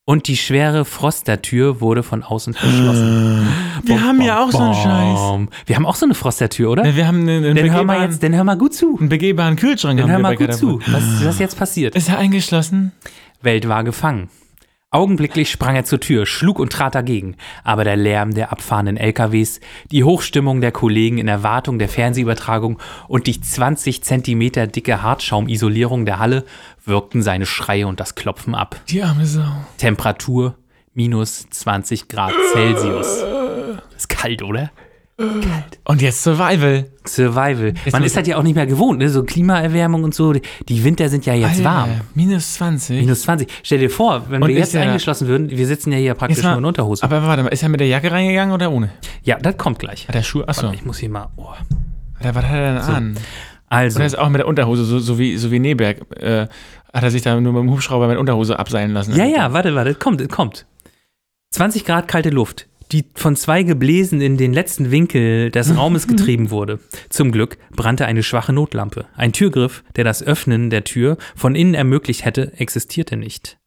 Und die schwere Frostertür wurde von außen verschlossen. (gasps)
Wir haben ja auch so einen Scheiß.
Bom. Wir haben auch so eine Frostertür, oder?
Wir haben einen, einen,
Dann hör mal
begehbaren,
jetzt, dann hör mal gut zu.
einen begehbaren Kühlschrank.
Dann
haben
hör mal gut zu, was, was jetzt passiert.
Ist er eingeschlossen?
Welt war gefangen. Augenblicklich sprang er zur Tür, schlug und trat dagegen. Aber der Lärm der abfahrenden LKWs, die Hochstimmung der Kollegen in Erwartung der Fernsehübertragung und die 20 Zentimeter dicke Hartschaumisolierung der Halle wirkten seine Schreie und das Klopfen ab.
Die arme Sau.
Temperatur minus 20 Grad Celsius. Ist kalt, oder?
Und jetzt Survival.
Survival. Man
muss-
ist halt ja auch nicht mehr gewohnt, ne? So Klimaerwärmung und so. Die Winter sind ja jetzt
Alter,
warm.
Minus 20.
Minus 20. Stell dir vor, wenn
Und
wir
ist
jetzt
ja-
eingeschlossen würden, wir sitzen ja hier praktisch
Jetzt mal-
nur in Unterhose.
Aber warte mal, ist er mit der Jacke reingegangen oder ohne?
Ja, das kommt gleich.
Hat er Schuhe? Achso.
Ich muss hier mal. Oh.
Alter, was hat er denn an?
Also,
ist er auch mit der Unterhose, so, so, wie, so wie Neberg, äh, hat er sich da nur mit dem Hubschrauber mit der Unterhose abseilen lassen?
ja, ja, warte, warte, kommt, kommt. 20 Grad kalte Luft, die von zwei Gebläsen in den letzten Winkel des (laughs) Raumes getrieben wurde. Zum Glück brannte eine schwache Notlampe. Ein Türgriff, der das Öffnen der Tür von innen ermöglicht hätte, existierte nicht.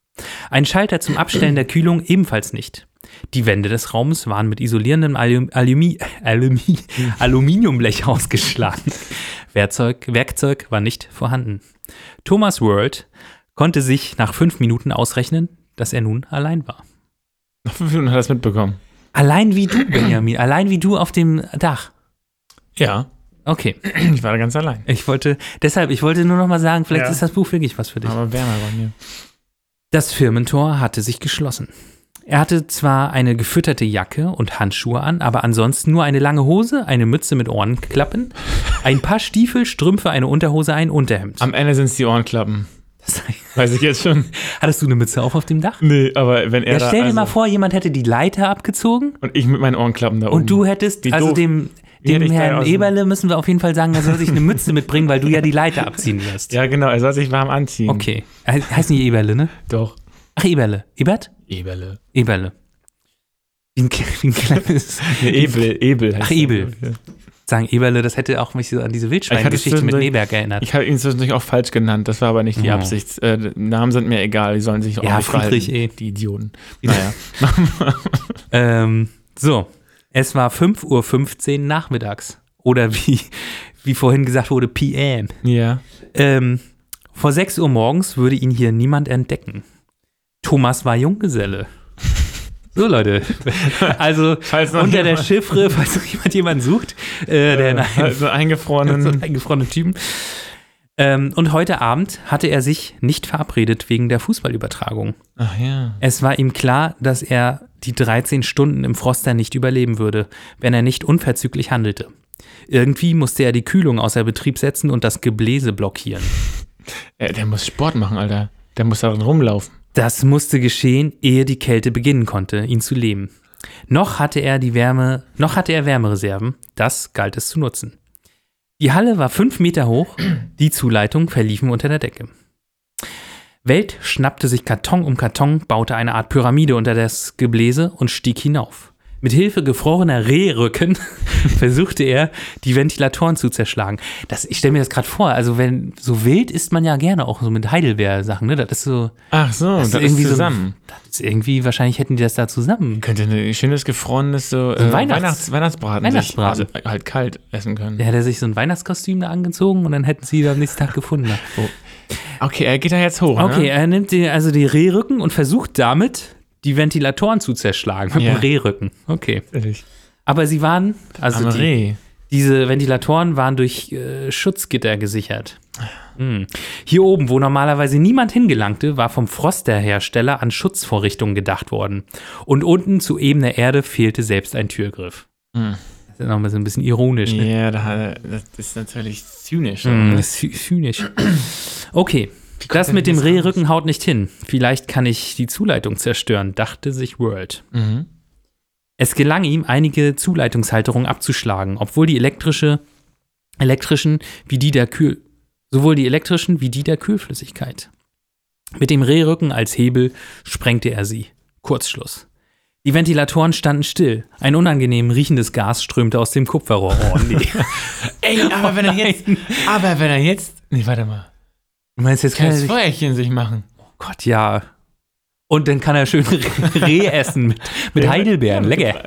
Ein Schalter zum Abstellen der Kühlung ebenfalls nicht. Die Wände des Raumes waren mit isolierendem Alum, Alumi, (laughs) Alumi, Aluminiumblech (laughs) ausgeschlagen. Werkzeug, Werkzeug war nicht vorhanden. Thomas World konnte sich nach fünf Minuten ausrechnen, dass er nun allein war.
Nach fünf Minuten hat er das mitbekommen.
Allein wie du, Benjamin, allein wie du auf dem Dach.
Ja,
Okay,
ich war da ganz allein.
ich wollte, deshalb, ich wollte nur noch mal sagen, vielleicht
Ja.
ist das Buch wirklich was für dich.
Aber wärmer bei mir.
Das Firmentor hatte sich geschlossen. Er hatte zwar eine gefütterte Jacke und Handschuhe an, aber ansonsten nur eine lange Hose, eine Mütze mit Ohrenklappen, ein paar Stiefel, Strümpfe, eine Unterhose, ein Unterhemd.
Am Ende sind es die Ohrenklappen.
Das-
Weiß ich jetzt schon.
Hattest du eine Mütze auf auf dem Dach?
Nee, aber wenn er
Ja, stell dir
also,
mal vor, jemand hätte die Leiter abgezogen
Und ich mit meinen Ohrenklappen da oben.
und du hättest,
Wie
also
doof.
dem, dem Herrn Eberle müssen wir auf jeden Fall sagen, er soll sich eine Mütze (laughs) mitbringen, weil du ja die Leiter abziehen wirst.
Ja, genau, er soll sich warm anziehen.
Okay. He heißt nicht Eberle, ne?
Doch.
Ach, Eberle. Ebert?
Eberle.
Eberle. Wie ein, wie ein kleines. (laughs)
Ebel, Ebel heißt
Ach, Ebel.
ja.
Sagen, Eberle, das hätte auch mich so an diese Wildschwein-Geschichte mit Neberg erinnert.
Ich habe ihn zwischendurch auch falsch genannt, das war aber nicht die
Oh.
Absicht. Äh, Namen sind mir egal, die sollen sich auch
Ja,
nicht
Friedrich
verhalten.
eh.
Die Idioten. (laughs) Naja. (laughs)
Ähm, so, es war 5.15 Uhr nachmittags. Oder wie, wie vorhin gesagt wurde, PM.
ja.
Ähm, vor 6 Uhr morgens würde ihn hier niemand entdecken. Thomas war Junggeselle. So, Leute. (laughs) Also unter der Chiffre, falls noch jemand jemanden sucht, äh, der in einem
Also
so
eingefrorenen.
einen eingefrorenen Typen. Ähm, und heute Abend hatte er sich nicht verabredet wegen der Fußballübertragung.
Ach ja.
Es war ihm klar, dass er die 13 Stunden im Froster nicht überleben würde, wenn er nicht unverzüglich handelte. Irgendwie musste er die Kühlung außer Betrieb setzen und das Gebläse blockieren. (laughs)
Äh, der muss Sport machen, Alter. Der muss darin rumlaufen.
Das musste geschehen, ehe die Kälte beginnen konnte, ihn zu lähmen. Noch hatte er die Wärme, noch hatte er Wärmereserven, das galt es zu nutzen. Die Halle war fünf Meter hoch, die Zuleitungen verliefen unter der Decke. Welt schnappte sich Karton um Karton, baute eine Art Pyramide unter das Gebläse und stieg hinauf. Mit Hilfe gefrorener Rehrücken (laughs) versuchte er, die Ventilatoren zu zerschlagen. Das, ich stelle mir das gerade vor, also wenn so wild ist man ja gerne auch so mit Heidelbeer-Sachen, ne? Das ist so,
Ach so, das,
ist
ist
irgendwie so-
zusammen.
das ist irgendwie, wahrscheinlich hätten die das da zusammen.
Könnte ein schönes gefrorenes so,
ein
äh,
Weihnachts-
Weihnachts Weihnachtsbraten,
Weihnachtsbraten.
Sich, also halt kalt essen können.
Der hätte sich so ein Weihnachtskostüm da angezogen und dann hätten sie ihn am nächsten Tag gefunden.
Okay, er geht da jetzt hoch.
Okay,
Ne?
er nimmt die, also die Rehrücken und versucht damit, die Ventilatoren zu zerschlagen. Mit
Ja.
dem Rehrücken. Okay. Aber sie waren, also die, diese Ventilatoren waren durch äh, Schutzgitter gesichert. Hm. Hier oben, wo normalerweise niemand hingelangte, war vom Frosterhersteller an Schutzvorrichtungen gedacht worden. Und unten zu ebener Erde fehlte selbst ein Türgriff.
Hm.
Das ist nochmal so ein bisschen ironisch. Ne?
Ja, das ist natürlich zynisch.
Hm, zy- zynisch. Okay, das mit dem Rehrücken haut nicht hin. Vielleicht kann ich die Zuleitung zerstören, dachte sich World.
Mhm.
Es gelang ihm, einige Zuleitungshalterungen abzuschlagen, obwohl die elektrische, elektrischen wie die der Kühl, sowohl die elektrischen wie die der Kühlflüssigkeit. Mit dem Rehrücken als Hebel sprengte er sie. Kurzschluss. Die Ventilatoren standen still. Ein unangenehm riechendes Gas strömte aus dem Kupferrohr. Oh nee. (laughs)
Ey, aber wenn er jetzt. Aber wenn er jetzt. Nee, warte mal.
Du meinst, jetzt kann er sich.
Feuerchen sich machen.
Oh Gott, ja. Und dann kann er schön (laughs) Reh essen mit, mit Heidelbeeren. Lecker.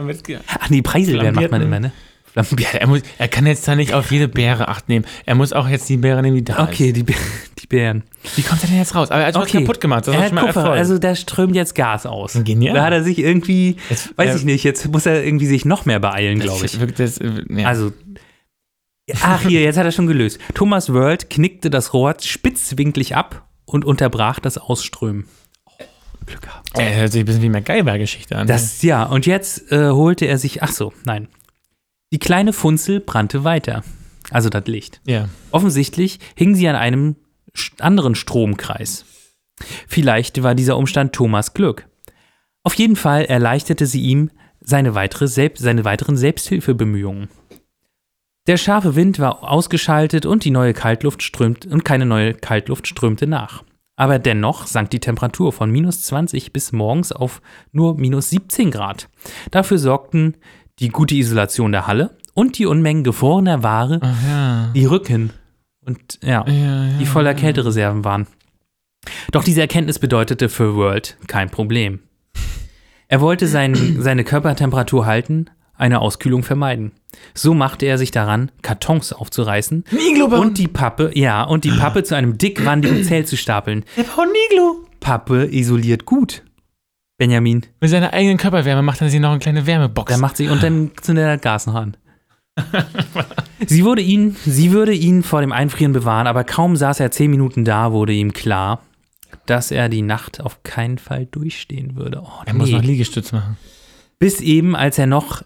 Ach nee, Preiselbeeren macht man immer, ne?
Er, muss, er kann jetzt da nicht auf jede Beere Acht nehmen. Er muss auch jetzt die Beere nehmen, die da
Okay,
ist.
die, Be- (laughs) die Beeren.
Wie kommt er denn jetzt raus? Aber er hat
Okay.
kaputt gemacht. Das
er hat
mal
Kupfer,
Erfolg.
also da strömt jetzt Gas aus.
Genial.
Da hat er sich irgendwie,
Jetzt-
weiß
er-
ich nicht, jetzt muss er irgendwie sich noch mehr beeilen, glaube ich.
Das, äh, ja.
Also, ach hier, jetzt hat er schon gelöst. Thomas World knickte das Rohr spitzwinklig ab und unterbrach das Ausströmen. Oh, Glück gehabt.
er hört sich ein bisschen wie MacGyver-Geschichte an.
Das, ja, und jetzt äh, holte er sich, ach so, nein. Die kleine Funzel brannte weiter. Also das Licht.
ja.
Offensichtlich hing sie an einem anderen Stromkreis. Vielleicht war dieser Umstand Thomas Glück. Auf jeden Fall erleichterte sie ihm seine, weitere Selbst, seine weiteren Selbsthilfebemühungen. Der scharfe Wind war ausgeschaltet und die neue Kaltluft strömte und keine neue Kaltluft strömte nach. Aber dennoch sank die Temperatur von minus 20 bis morgens auf nur minus 17 Grad. Dafür sorgten die gute Isolation der Halle und die Unmengen gefrorener Ware
ja.
die Rücken und ja,
Ja, ja,
die voller Kältereserven waren. Doch diese Erkenntnis bedeutete für World kein Problem. Er wollte sein, seine Körpertemperatur halten, eine Auskühlung vermeiden. So machte er sich daran, Kartons aufzureißen
Iglo bauen.
und die Pappe, ja, und die Pappe zu einem dickwandigen (clears throat) Zelt zu stapeln.
Der baut ein Iglo.
Pappe isoliert gut. Benjamin,
Mit seiner eigenen Körperwärme macht er sich noch eine kleine Wärmebox.
der macht sich und dann zündet er das Gas noch an. (laughs) sie, wurde ihn, sie würde ihn vor dem Einfrieren bewahren, aber kaum saß er zehn Minuten da, wurde ihm klar, dass er die Nacht auf keinen Fall durchstehen würde. Oh,
er muss
nee.
noch Liegestütz machen.
Bis eben, als er noch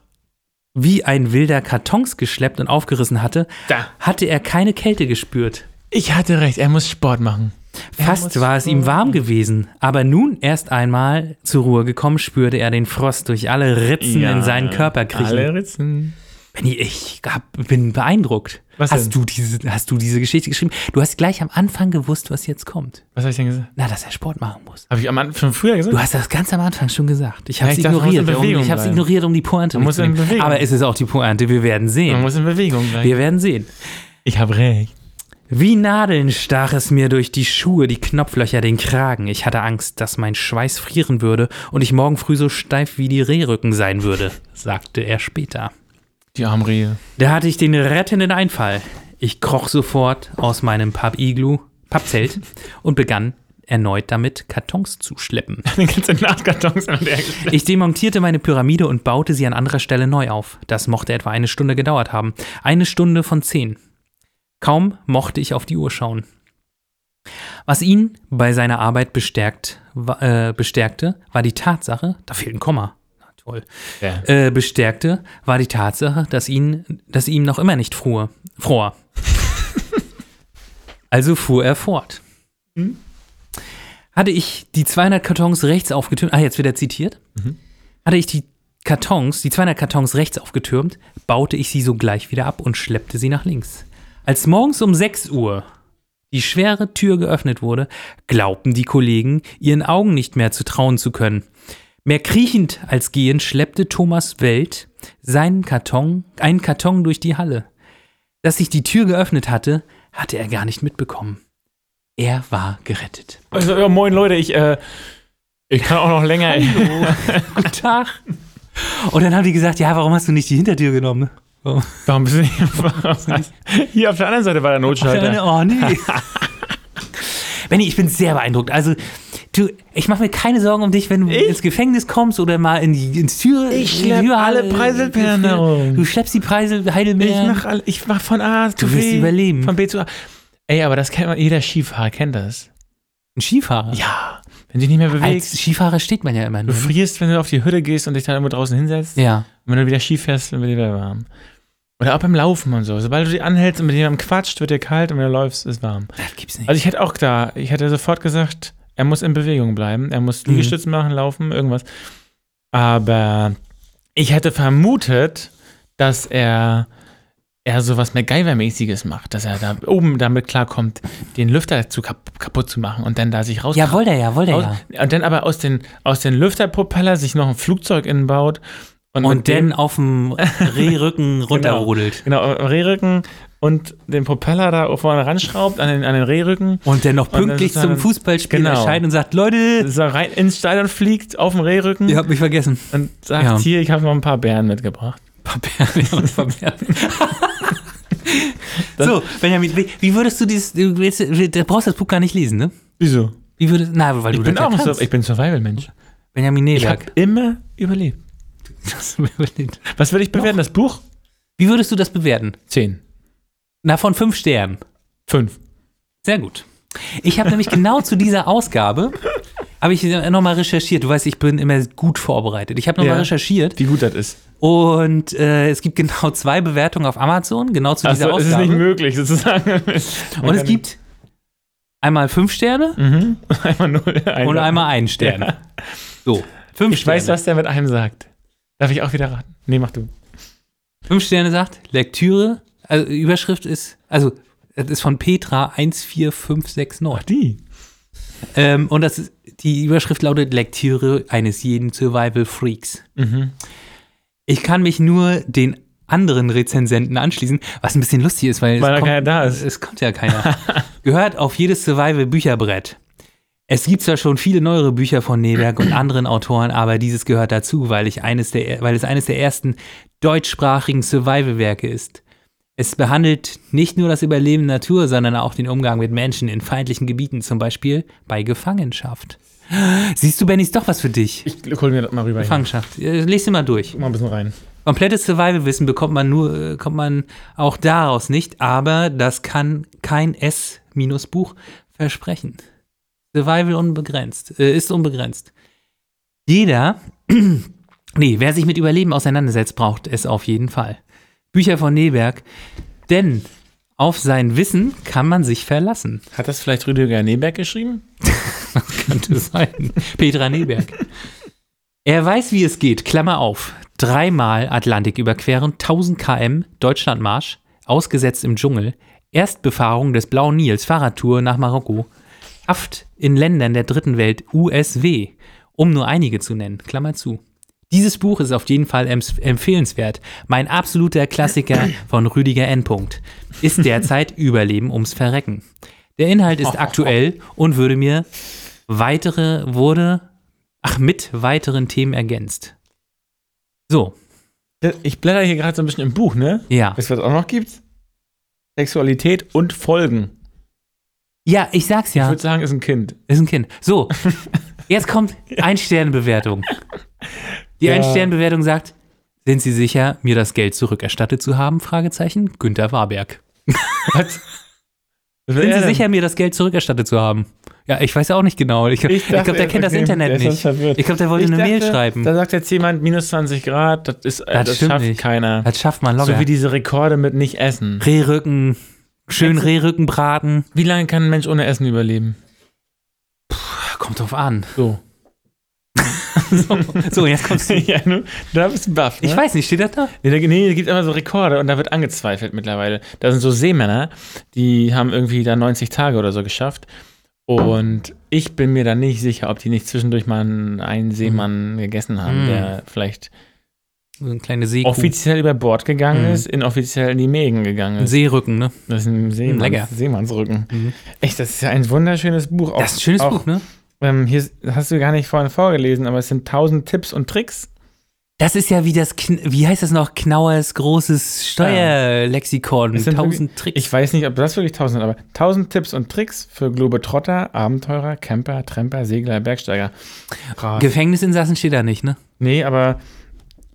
wie ein wilder Kartons geschleppt und aufgerissen hatte,
Da.
hatte er keine Kälte gespürt.
Ich hatte recht, er muss Sport machen.
Fast war es ihm warm gewesen, aber nun erst einmal zur Ruhe gekommen, spürte er den Frost durch alle Ritzen in seinen Körper kriechen.
Alle Ritzen.
Benni, ich hab, bin beeindruckt.
Was
hast,
denn?
du diese, hast du diese Geschichte geschrieben? Du hast gleich am Anfang gewusst, was jetzt kommt.
Was habe ich denn gesagt?
Na, dass er Sport machen muss.
Habe ich am Anfang früher gesagt?
Du hast das ganz am Anfang schon gesagt. Ich habe
Ja,
es
dachte, man in
ignoriert. Um, ich habe es ignoriert, um die Pointe
Man muss in
mitzunehmen.
Bewegung.
Aber es ist auch die Pointe. Wir werden
Man
sehen.
muss in Bewegung bleiben.
Wir werden sehen.
Ich habe recht.
Wie Nadeln stach es mir durch die Schuhe, die Knopflöcher, den Kragen. Ich hatte Angst, dass mein Schweiß frieren würde und ich morgen früh so steif wie die Rehrücken sein würde, sagte er später.
Die Armrehe.
Da hatte ich den rettenden Einfall. Ich kroch sofort aus meinem Papp-Iglu, Pappzelt und begann erneut damit, Kartons zu schleppen. (laughs)
Den ganzen.
Ich demontierte meine Pyramide und baute sie an anderer Stelle neu auf. Das mochte etwa eine Stunde gedauert haben. Eine Stunde von zehn. Kaum mochte ich auf die Uhr schauen. Was ihn bei seiner Arbeit bestärkt, äh, bestärkte, war die Tatsache, da fehlt ein Komma. Na toll.
Ja.
Äh, bestärkte, war die Tatsache, dass, ihn, dass ihm noch immer nicht fror. fror. (laughs) also fuhr er fort. Hatte ich die 200 Kartons rechts aufgetürmt, ah, jetzt wird er zitiert. Hatte ich die Kartons, die 200 Kartons rechts aufgetürmt, baute ich sie sogleich wieder ab und schleppte sie nach links. Als morgens um 6 Uhr die schwere Tür geöffnet wurde, glaubten die Kollegen, ihren Augen nicht mehr zu trauen zu können. Mehr kriechend als gehend schleppte Thomas Welt seinen Karton, einen Karton durch die Halle. Dass sich die Tür geöffnet hatte, hatte er gar nicht mitbekommen. Er war gerettet.
Also, ja, moin Leute, ich, äh, ich kann auch noch länger. (laughs)
Guten Tag. Und dann haben die gesagt, ja, warum hast du nicht die Hintertür genommen? Warum?
Warum bist du nicht (laughs) Hier auf der anderen Seite war der Notschalter.
Oh, nee. (laughs) Benni, ich bin sehr beeindruckt. Also, du, ich mache mir keine Sorgen um dich, wenn du
Ich?
ins Gefängnis kommst oder mal in die ins Tür.
Ich
in die
schlepp
Türhalle-
alle Preiselbeeren herum.
Du schleppst die Preisel
Ich mach, all- ich mach von A zu
Du
B.
wirst überleben.
Von B zu A. Ey, aber das kennt man, jeder Skifahrer kennt das.
Ein Skifahrer.
Ja. Wenn du dich nicht mehr bewegst.
Als Skifahrer steht man ja immer
Du
nur. ne?
frierst, wenn du auf die Hütte gehst und dich dann irgendwo draußen hinsetzt.
Ja.
Und wenn du wieder Ski fährst, dann wird dir wieder warm. Oder auch beim Laufen und so. Sobald du dich anhältst und mit jemandem quatscht, wird dir kalt und wenn du läufst, ist warm.
Das gibt's nicht.
Also ich hätte auch da, ich hätte sofort gesagt, er muss in Bewegung bleiben. Er muss
Mhm.
Liegestützen machen, laufen, irgendwas. Aber ich hätte vermutet, dass er er so was MacGyver-mäßiges macht, dass er da oben damit klarkommt, den Lüfter zu kap kaputt zu machen und dann da sich raus.
Ja, wollte er ja, wollte er ja.
Und dann aber aus den, aus den Lüfterpropeller sich noch ein Flugzeug innenbaut.
Und, und dann auf dem (laughs) Rehrücken runterrodelt.
Genau, genau, Rehrücken und den Propeller da vorne ranschraubt an den, an den Rehrücken.
Und der noch pünktlich zum Fußballspiel genau. erscheint und sagt, Leute.
So rein ins Stadion fliegt auf dem Rehrücken.
Ihr habt mich vergessen.
Und sagt, ja. hier, ich habe noch ein paar Bären mitgebracht. Ein paar Bären, ja, ein paar Bären. (laughs)
so, Benjamin, wie, wie, würdest du dieses, du, du brauchst das Buch gar nicht lesen, ne?
Wieso?
Wie würdest, na, weil
ich
du
bin auch so, ich bin Survival-Mensch.
Benjamin Neberg. Ich habe
immer überlebt. Was würde ich bewerten, das Buch?
Wie würdest du das bewerten?
Zehn.
Na, von fünf Sternen.
Fünf.
Sehr gut. Ich habe nämlich genau zu dieser Ausgabe habe ich nochmal recherchiert. Du weißt, ich bin immer gut vorbereitet. Ich habe nochmal ja, recherchiert.
Wie gut das ist.
Und äh, es gibt genau zwei Bewertungen auf Amazon, genau zu dieser so, Ausgabe.
Das ist nicht möglich, sozusagen.
und es gibt einmal fünf Sterne
mhm. (laughs) einmal null,
ein und einmal einen Stern. Ja. So,
fünf ich Sterne. Ich weiß, was der mit einem sagt. Darf ich auch wieder raten? Nee, mach du.
Fünf Sterne sagt, Lektüre also Überschrift ist, also das ist von Petra 14569. Ach,
die.
Ähm, und das ist, die Überschrift lautet Lektüre eines jeden Survival Freaks. Mhm. Ich kann mich nur den anderen Rezensenten anschließen, was ein bisschen lustig ist, weil,
weil
es,
kommt, da ist.
es kommt ja keiner. (laughs) Gehört auf jedes Survival-Bücherbrett. Es gibt zwar schon viele neuere Bücher von Neberg und anderen Autoren, aber dieses gehört dazu, weil, ich eines der, weil es eines der ersten deutschsprachigen Survival-Werke ist. Es behandelt nicht nur das Überleben der Natur, sondern auch den Umgang mit Menschen in feindlichen Gebieten, zum Beispiel bei Gefangenschaft. Siehst du, Benny, ist doch was für dich.
Ich hol mir das mal rüber.
Gefangenschaft. Hier. Lies sie mal durch.
Mal ein bisschen rein.
Komplettes Survival-Wissen bekommt man nur, äh, kommt man auch daraus nicht, aber das kann kein S-Buch versprechen. Survival unbegrenzt, äh, ist unbegrenzt. Jeder, (clears throat) nee, wer sich mit Überleben auseinandersetzt, braucht es auf jeden Fall. Bücher von Neberg. Denn auf sein Wissen kann man sich verlassen.
Hat das vielleicht Rüdiger Neberg geschrieben? (laughs)
das könnte sein. Petra Neberg. Er weiß, wie es geht. Klammer auf. Dreimal Atlantik überqueren, 1000 km, Deutschlandmarsch, ausgesetzt im Dschungel, Erstbefahrung des Blauen Nils, Fahrradtour nach Marokko, Haft in Ländern der dritten Welt, USW, um nur einige zu nennen. Klammer zu. Dieses Buch ist auf jeden Fall empfehlenswert. Mein absoluter Klassiker von Rüdiger N. ist derzeit (laughs) Überleben ums Verrecken. Der Inhalt ist aktuell und würde mir weitere, wurde, ach, mit weiteren Themen ergänzt. So.
Ich blätter hier gerade so ein bisschen im Buch, ne?
Ja.
Weißt du, was es auch noch gibt? Sexualität und Folgen.
Ja, ich sag's ja.
Ich würde sagen, ist ein Kind.
Ist ein Kind. So. (laughs) Jetzt kommt Ein-Sterne-Bewertung. Die ja. Ein-Stern-Bewertung sagt, sind Sie sicher, mir das Geld zurückerstattet zu haben? Fragezeichen. Günther Warberg. (laughs) Was? Sind Sie sicher, mir das Geld zurückerstattet zu haben? Ja, ich weiß auch nicht genau. Ich, ich, ich glaube, der kennt das Internet nicht. Ich glaube, der wollte ich eine dachte, Mail schreiben.
Da sagt jetzt jemand, minus 20 Grad, das, ist, äh, das, das schafft nicht. keiner.
Das schafft man locker.
So wie diese Rekorde mit nicht essen.
Rehrücken, schön Rehrücken braten.
Wie lange kann ein Mensch ohne Essen überleben?
Puh, kommt drauf an.
So
so, (laughs) so, jetzt kommst du. (laughs)
ja, nu, da bist du baff.
Ne? Ich weiß nicht, steht das da?
Nee, da, nee, da gibt immer so Rekorde und da wird angezweifelt mittlerweile. Da sind so Seemänner, die haben irgendwie da 90 Tage oder so geschafft. Und ich bin mir da nicht sicher, ob die nicht zwischendurch mal einen Seemann mhm. gegessen haben, mhm. der vielleicht
so eine kleine Seekuh.
offiziell über Bord gegangen mhm. ist, inoffiziell in die Mägen gegangen ist.
Ein Seerücken, ne?
Das ist ein Seemanns, Lecker. Seemannsrücken. Mhm. Echt, das ist ja ein wunderschönes Buch.
Auch, das ist ein schönes
auch,
Buch, ne?
Ähm, hier hast du gar nicht vorhin vorgelesen, aber es sind tausend Tipps und Tricks.
Das ist ja wie das, wie heißt das noch, Knauers großes Steuerlexikon. Ja. Tausend Tricks.
Ich weiß nicht, ob das wirklich tausend sind, aber tausend Tipps und Tricks für Globetrotter, Abenteurer, Camper, Tramper, Segler, Bergsteiger.
Brav. Gefängnisinsassen steht da nicht, ne?
Nee, aber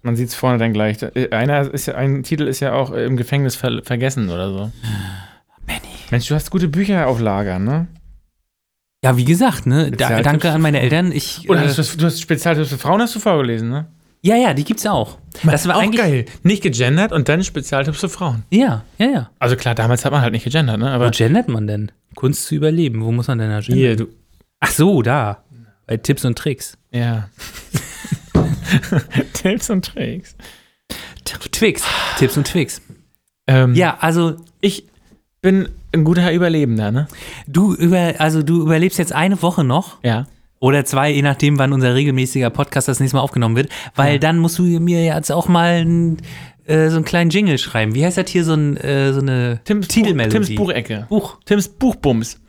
man sieht es vorne dann gleich. Einer ist ja, ein Titel ist ja auch im Gefängnis ver vergessen oder so. (sighs)
Benny.
Mensch, du hast gute Bücher auf Lager, ne?
Ja, wie gesagt, ne? Da, danke an meine Eltern. Ich,
Oder hast du, du hast Spezialtipps für Frauen hast du vorgelesen, ne?
Ja, ja, die gibt's auch.
Das war auch geil. Nicht gegendert und dann Spezialtipps für Frauen.
Ja, ja, ja.
Also klar, damals hat man halt nicht gegendert, ne? Aber
Wo gendert man denn? Kunst zu überleben. Wo muss man denn da gendern?
Hier, du.
Ach so, da. Bei Tipps und Tricks.
Ja. (laughs) (laughs) Tipps und Tricks.
Twix. Tipps und Twix.
Ähm,
Ja, also
Ich bin ein guter Überlebender, ne?
du über, also du überlebst jetzt eine Woche noch
Ja.
oder zwei, je nachdem, wann unser regelmäßiger Podcast das nächste Mal aufgenommen wird, weil dann musst du mir jetzt auch mal ein, äh, so einen kleinen Jingle schreiben. Wie heißt das hier so, ein, äh, so eine
Tims,
Titelmelodie?
Tims Buchecke.
Buch.
Tims Buchbums.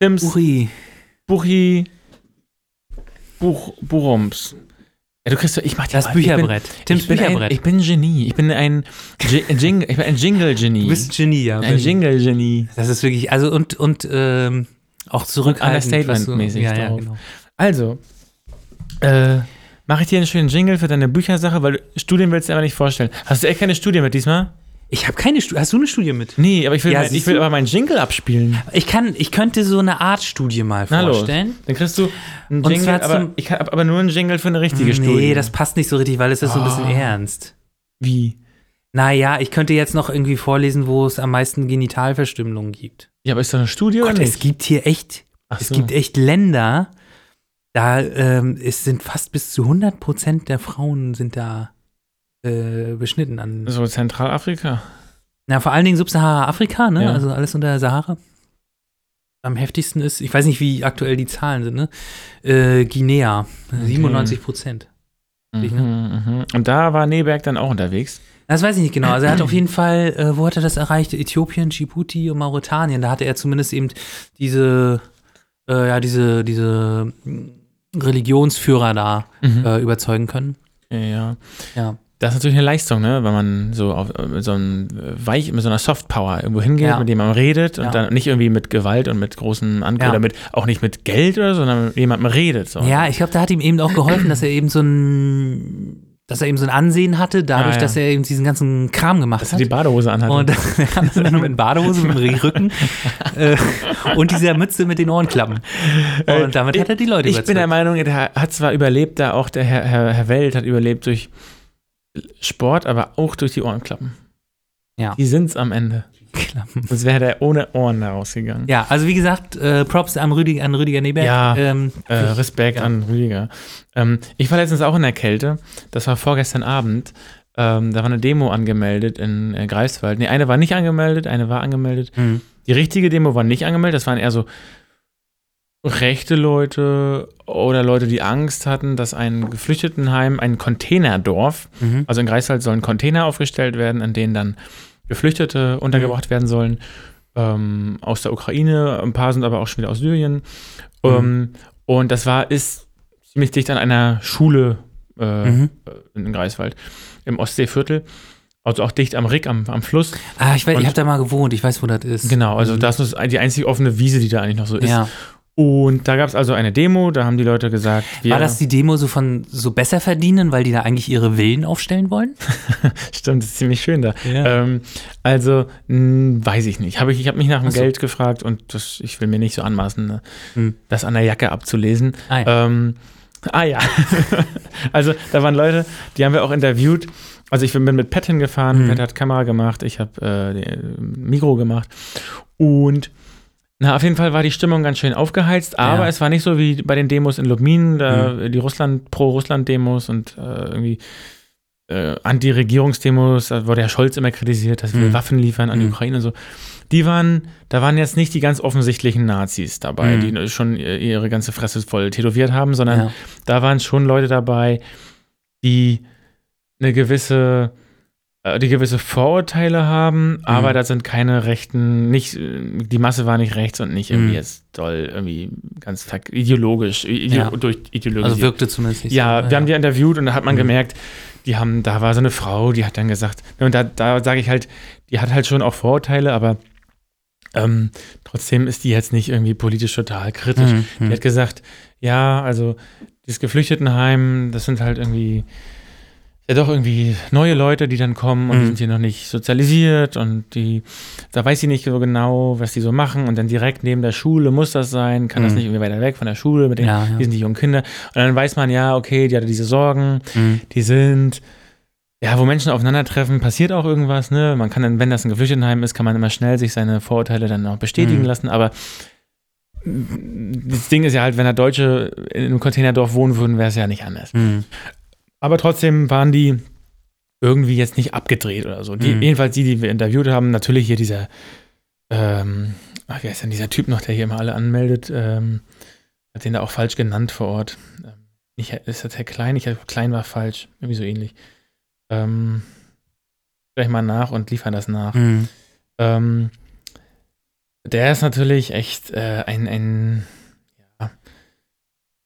Tims
Uri.
Buchi. Buch, Buchums. Ja, du kriegst, ich mach dir
Das
mal-
Bücherbrett.
Ich bin,
Tims
ich
Bücherbrett.
Ein, ich bin Genie. Ich bin ein, Ji- ein Jingle, ich bin ein Jingle-Genie.
du bist ein Genie, ja.
ein Jingle-Genie.
Das ist wirklich, also und, und ähm, auch zurückhaltend. du-
Understatement-mäßig
ja, ja,
drauf.
genau.
Also, äh, mache ich dir einen schönen Jingle für deine Büchersache, weil du Studien willst du aber nicht vorstellen. Hast du echt keine Studie mit diesmal?
Ich habe keine Studie. Hast du eine Studie mit?
Nee, aber ich will,
Ja,
mein, ich will aber meinen Jingle abspielen.
Ich kann, ich könnte so eine Art Studie mal
Na los.
vorstellen.
Dann kriegst du einen Jingle, aber ich habe aber nur einen Jingle für eine richtige Studie.
Nee, das passt nicht so richtig, weil es ist so ein bisschen
Oh.
ernst.
Wie?
Naja, ich könnte jetzt noch irgendwie vorlesen, wo es am meisten Genitalverstümmelungen gibt.
Ja, aber ist das eine Studie
Gott,
oder
es
nicht?
gibt hier echt,
Ach
es
so.
gibt echt Länder, da ähm, es sind fast bis zu 100 Prozent der Frauen sind da äh, beschnitten an.
so Zentralafrika.
Na, vor allen Dingen Subsahara-Afrika, ne?
Ja.
Also alles unter der Sahara. Am heftigsten ist, ich weiß nicht, wie aktuell die Zahlen sind, ne? Äh, Guinea, 97 Prozent.
Mhm,
Richtig,
mhm. Und da war Neberg dann auch unterwegs.
Das weiß ich nicht genau. Also er hat auf jeden Fall, äh, wo hat er das erreicht? Äthiopien, Djibouti und Mauretanien. Da hatte er zumindest eben diese, äh, ja, diese, diese mm, Religionsführer da
Mhm.
äh, überzeugen können.
Ja.
Ja.
Das ist natürlich eine Leistung, ne? wenn man so auf mit so einem Weich, mit so einer Softpower irgendwo hingeht,
Ja.
mit dem man redet und
Ja.
dann nicht irgendwie mit Gewalt und mit großen Angriffen
Ja.
oder mit, auch nicht mit Geld oder so, sondern mit jemandem redet. So.
Ja, ich glaube, da hat ihm eben auch geholfen, dass er eben so ein, dass er eben so ein Ansehen hatte, dadurch,
Ah, ja.
dass er eben diesen ganzen Kram gemacht
Dass er
hat.
die Badehose anhat.
Und (laughs) er dann nur mit Badehose, mit dem Rücken äh, und dieser Mütze mit den Ohrenklappen. Und damit hat er die Leute
ich bin der
überzeugt.
Meinung, der hat zwar überlebt, da auch der Herr, Herr, Herr Welt hat überlebt durch Sport, aber auch durch die Ohrenklappen.
Ja.
Die sind's am Ende.
Klappen. (laughs)
Sonst wäre der ohne Ohren da rausgegangen.
Ja, also wie gesagt, äh, Props an Rüdiger, an Rüdiger Neberg.
Ja,
ähm,
Äh, Respekt
Ja.
an Rüdiger. Ähm, ich war letztens auch in der Kälte. Das war vorgestern Abend. Ähm, da war eine Demo angemeldet in äh, Greifswald. Nee, eine war nicht angemeldet, eine war angemeldet.
hm.
Die richtige Demo war nicht angemeldet. Das waren eher so rechte Leute oder Leute, die Angst hatten, dass ein Geflüchtetenheim, ein Containerdorf,
Mhm.
also in Greifswald sollen Container aufgestellt werden, in denen dann Geflüchtete untergebracht werden sollen. Ähm, aus der Ukraine, ein paar sind aber auch schon wieder aus Syrien. Ähm, und das war, ist ziemlich dicht an einer Schule äh,
Mhm.
in Greifswald, im Ostseeviertel. Also auch dicht am Rick, am, am Fluss.
Ah, ich, weiß,
Und-
ich habe da mal gewohnt, ich weiß, wo das ist.
Genau, also
Mhm.
das ist die einzige offene Wiese, die da eigentlich noch so ist.
Ja.
Und da gab es also eine Demo, da haben die Leute gesagt,
War das die Demo so von so besser verdienen, weil die da eigentlich ihre Villen aufstellen wollen? (laughs)
stimmt, das ist ziemlich schön da.
Ja.
Ähm, also, mh, weiß ich nicht. Hab ich ich habe mich nach dem
so.
Geld gefragt und das, ich will mir nicht so anmaßen, ne,
Hm.
das an der Jacke abzulesen.
Ah, ja.
Ähm, ah ja. (laughs) also, da waren Leute, die haben wir auch interviewt. Also, ich bin mit Pat hingefahren,
Mhm.
Pat hat Kamera gemacht, ich habe äh, Mikro gemacht. Und na, auf jeden Fall war die Stimmung ganz schön aufgeheizt, aber
Ja.
es war nicht so wie bei den Demos in Lubmin, da die Russland, Pro-Russland-Demos und äh, irgendwie äh, Anti-Regierungsdemos, da wurde Herr Scholz immer kritisiert, dass wir
Mhm.
Waffen liefern an die
Mhm.
Ukraine und so. Die waren, da waren jetzt nicht die ganz offensichtlichen Nazis dabei,
Mhm.
die schon ihre ganze Fresse voll tätowiert haben, sondern
Ja.
da waren schon Leute dabei, die eine gewisse, die gewisse Vorurteile haben, aber
Mhm.
da sind keine rechten, nicht, äh, die Masse war nicht rechts und nicht irgendwie
Mhm.
jetzt doll, irgendwie ganz ideologisch, ide
Ja.
durch Ideologie.
Also wirkte zumindest nicht
Ja,
so.
wir haben die interviewt und da hat man
Mhm.
gemerkt, die haben, da war so eine Frau, die hat dann gesagt, und da, da sage ich halt, die hat halt schon auch Vorurteile, aber ähm, trotzdem ist die jetzt nicht irgendwie politisch total kritisch.
Mhm.
Die hat gesagt, ja, also dieses Geflüchtetenheim, das sind halt irgendwie ja doch irgendwie neue Leute, die dann kommen und die
Mhm.
sind hier noch nicht sozialisiert und die, da weiß sie nicht so genau, was die so machen und dann direkt neben der Schule muss das sein, kann das
Mhm.
nicht irgendwie weiter weg von der Schule mit den,
Ja, ja.
die sind die jungen Kinder und dann weiß man, ja, okay, die hatte diese Sorgen,
Mhm.
die sind, ja, wo Menschen aufeinandertreffen, passiert auch irgendwas, ne? Man kann dann, wenn das ein Geflüchtetenheim ist, kann man immer schnell sich seine Vorurteile dann auch bestätigen
Mhm.
lassen, aber das Ding ist ja halt, wenn da Deutsche in einem Containerdorf wohnen würden, wäre es ja nicht anders.
Mhm.
Aber trotzdem waren die irgendwie jetzt nicht abgedreht oder so. Die, mhm. Jedenfalls die, die wir interviewt haben, natürlich hier dieser, ähm, ach, wie heißt denn dieser Typ noch, der hier immer alle anmeldet, ähm, hat den da auch falsch genannt vor Ort. Ähm, ich, ist das Herr Klein? Ich Klein war falsch, irgendwie so ähnlich. Ähm, gleich mal nach und liefern das nach. Mhm. Ähm, der ist natürlich echt äh, ein, ein, ja,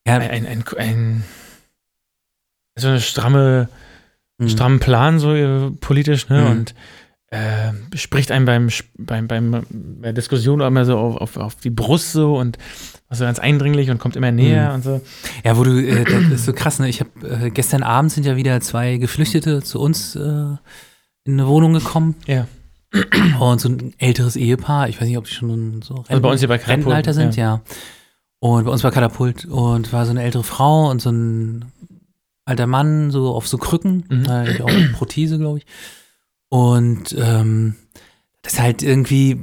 ja. Ein, ein, ein, ein, so eine stramme, mhm. strammen Plan, so äh, politisch, ne? Mhm. Und äh, spricht einem beim, beim, beim bei Diskussion immer so auf, auf, auf die Brust so und also ganz eindringlich und kommt immer näher mhm. und so.
Ja, wo du, äh, das ist so krass, ne? Ich habe äh, gestern Abend sind ja wieder zwei Geflüchtete zu uns äh, in eine Wohnung gekommen.
Ja.
Und so ein älteres Ehepaar, ich weiß nicht, ob die schon so
Renten, also bei uns hier bei
Rentenalter sind, ja. ja. Und bei uns war Katapult und war so eine ältere Frau und so ein alter Mann, so auf so Krücken, mhm. äh, auch eine Prothese, glaube ich. Und ähm, das ist halt irgendwie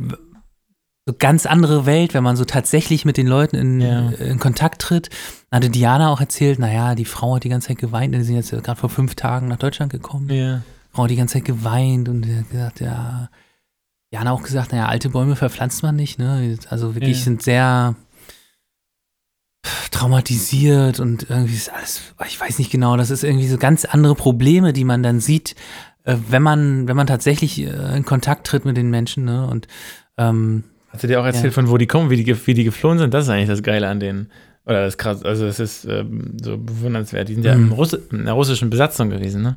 so ganz andere Welt, wenn man so tatsächlich mit den Leuten in, ja. in Kontakt tritt. Dann hatte Diana auch erzählt, naja, die Frau hat die ganze Zeit geweint, die sind jetzt gerade vor fünf Tagen nach Deutschland gekommen.
Ja.
Frau hat die ganze Zeit geweint und gesagt, ja, Diana auch gesagt, naja, alte Bäume verpflanzt man nicht, ne? Also wirklich ja. sind sehr traumatisiert und irgendwie ist alles, ich weiß nicht genau, das ist irgendwie so ganz andere Probleme, die man dann sieht, äh, wenn man, wenn man tatsächlich äh, in Kontakt tritt mit den Menschen, ne? Und ähm,
Hast du dir auch erzählt, ja. von wo die kommen, wie die, wie die geflohen sind? Das ist eigentlich das Geile an denen. Oder das ist krass, also das ist ähm, so bewundernswert. Die sind ja mhm. Russ in der russischen Besatzung gewesen, ne?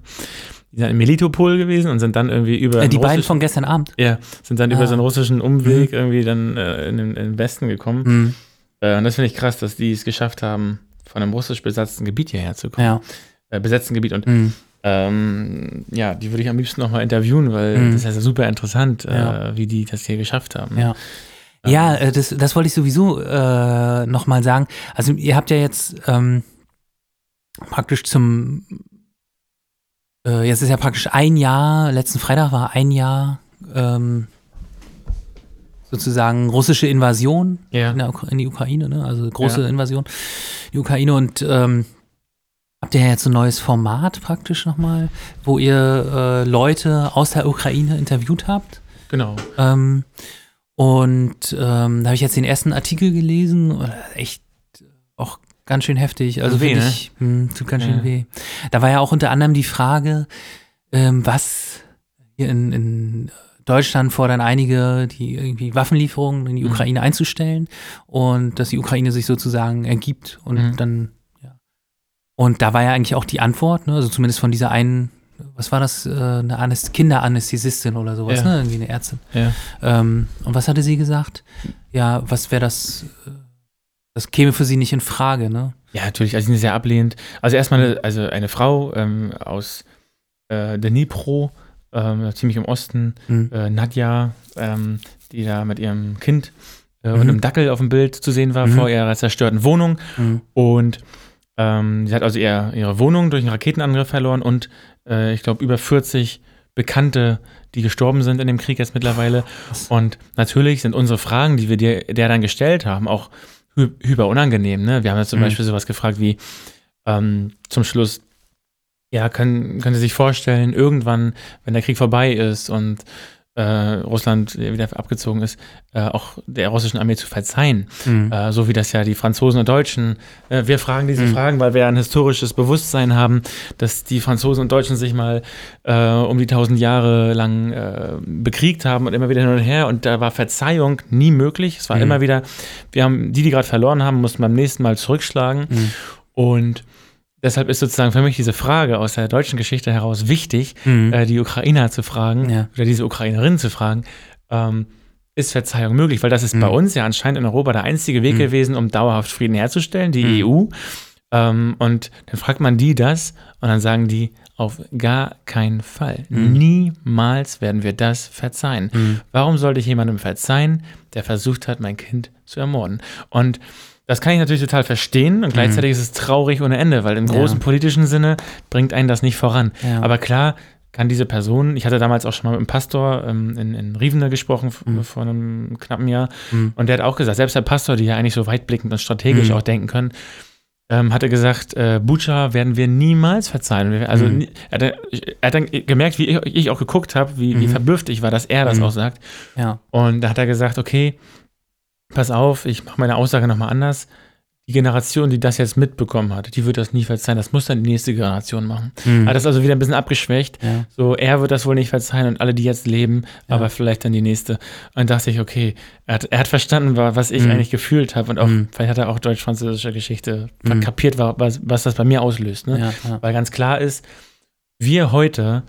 Die sind in Melitopol gewesen und sind dann irgendwie über.
Äh, die beiden von gestern Abend.
Ja, sind dann ah. über so einen russischen Umweg mhm. irgendwie dann äh, in, den, in, den, Westen gekommen. Mhm. Äh, und das finde ich krass, dass die es geschafft haben, von einem russisch besetzten Gebiet hierher zu kommen.
Ja.
Äh, besetzten Gebiet. Und mhm. ähm, ja, die würde ich am liebsten nochmal interviewen, weil mhm. das ist ja super interessant, äh, ja. wie die das hier geschafft haben.
Ja. Ja, äh, das, das wollte ich sowieso äh, nochmal sagen. Also ihr habt ja jetzt ähm, praktisch zum, äh, jetzt ist ja praktisch ein Jahr, letzten Freitag war ein Jahr ähm, sozusagen russische Invasion
ja.
in, der, in, die Ukraine, ne? also große ja. Invasion in die Ukraine und ähm, habt ihr jetzt ein neues Format praktisch nochmal, wo ihr äh, Leute aus der Ukraine interviewt habt.
Genau.
Ähm, und ähm, da habe ich jetzt den ersten Artikel gelesen, echt auch ganz schön heftig. Also weh, wirklich, ne? mh, tut ganz ja. schön weh. Da war ja auch unter anderem die Frage, ähm, was hier in, in Deutschland fordern einige, die irgendwie Waffenlieferungen in die mhm. Ukraine einzustellen und dass die Ukraine sich sozusagen ergibt und mhm. dann, ja. Und da war ja eigentlich auch die Antwort, ne, also zumindest von dieser einen was war das, äh, eine Anäst Kinderanästhesistin oder sowas, ja. ne? Irgendwie eine Ärztin.
Ja.
Ähm, und was hatte sie gesagt? Ja, was wäre das, äh, das käme für sie nicht in Frage, ne?
Ja, natürlich, also sehr ablehnend. Also erstmal eine, also eine Frau ähm, aus äh, Dnipro, ähm, ziemlich im Osten, mhm. äh, Nadja, ähm, die da mit ihrem Kind äh, mhm. und einem Dackel auf dem Bild zu sehen war, mhm. vor ihrer zerstörten Wohnung. Mhm. Und ähm, sie hat also ihr, ihre Wohnung durch einen Raketenangriff verloren und äh, ich glaube, über 40 Bekannte, die gestorben sind in dem Krieg jetzt mittlerweile. Und natürlich sind unsere Fragen, die wir dir, der dann gestellt haben, auch hy hyper unangenehm. Ne? Wir haben jetzt zum mhm. Beispiel sowas gefragt wie ähm, zum Schluss, ja, können, können Sie sich vorstellen, irgendwann, wenn der Krieg vorbei ist und äh, Russland wieder abgezogen ist, äh, auch der russischen Armee zu verzeihen. Mhm. Äh, so wie das ja die Franzosen und Deutschen, äh, wir fragen diese mhm. Fragen, weil wir ein historisches Bewusstsein haben, dass die Franzosen und Deutschen sich mal äh, um die tausend Jahre lang äh, bekriegt haben und immer wieder hin und her und da war Verzeihung nie möglich. Es war mhm. immer wieder, wir haben die, die gerade verloren haben, mussten beim nächsten Mal zurückschlagen mhm. und deshalb ist sozusagen für mich diese Frage aus der deutschen Geschichte heraus wichtig, mhm. äh, die Ukrainer zu fragen ja. oder diese Ukrainerin zu fragen. Ähm, ist Verzeihung möglich? Weil das ist mhm. bei uns ja anscheinend in Europa der einzige Weg mhm. gewesen, um dauerhaft Frieden herzustellen, die mhm. EU. Ähm, und dann fragt man die das und dann sagen die, auf gar keinen Fall. Mhm. Niemals werden wir das verzeihen. Mhm. Warum sollte ich jemandem verzeihen, der versucht hat, mein Kind zu ermorden? Und das kann ich natürlich total verstehen und gleichzeitig mhm. ist es traurig ohne Ende, weil im großen ja. politischen Sinne bringt einen das nicht voran. Ja. Aber klar kann diese Person, ich hatte damals auch schon mal mit einem Pastor ähm, in, in Rievene gesprochen mhm. vor einem knappen Jahr mhm. und der hat auch gesagt, selbst der Pastor, die ja eigentlich so weitblickend und strategisch mhm. auch denken können, ähm, hat er gesagt, äh, Bucha werden wir niemals verzeihen. Also
Mhm.
er, hat, er hat dann gemerkt, wie ich, ich auch geguckt habe, wie, wie
Mhm.
verblüfft ich war, dass er das
Mhm.
auch sagt.
Ja.
Und da hat er gesagt, okay, pass auf, ich mache meine Aussage nochmal anders. Die Generation, die das jetzt mitbekommen hat, die wird das nie verzeihen. Das muss dann die nächste Generation machen.
Mhm.
Hat das also wieder ein bisschen abgeschwächt.
ja.
So, er wird das wohl nicht verzeihen und alle, die jetzt leben,
Ja.
aber vielleicht dann die nächste. Und dachte ich, okay, er hat, er hat verstanden, wa- was ich
Mhm.
eigentlich gefühlt habe und auch,
Mhm.
vielleicht hat er auch deutsch-französische Geschichte
Mhm.
kapiert, wa- was, was das bei mir auslöst. Ne?
Ja.
Weil ganz klar ist, wir heute,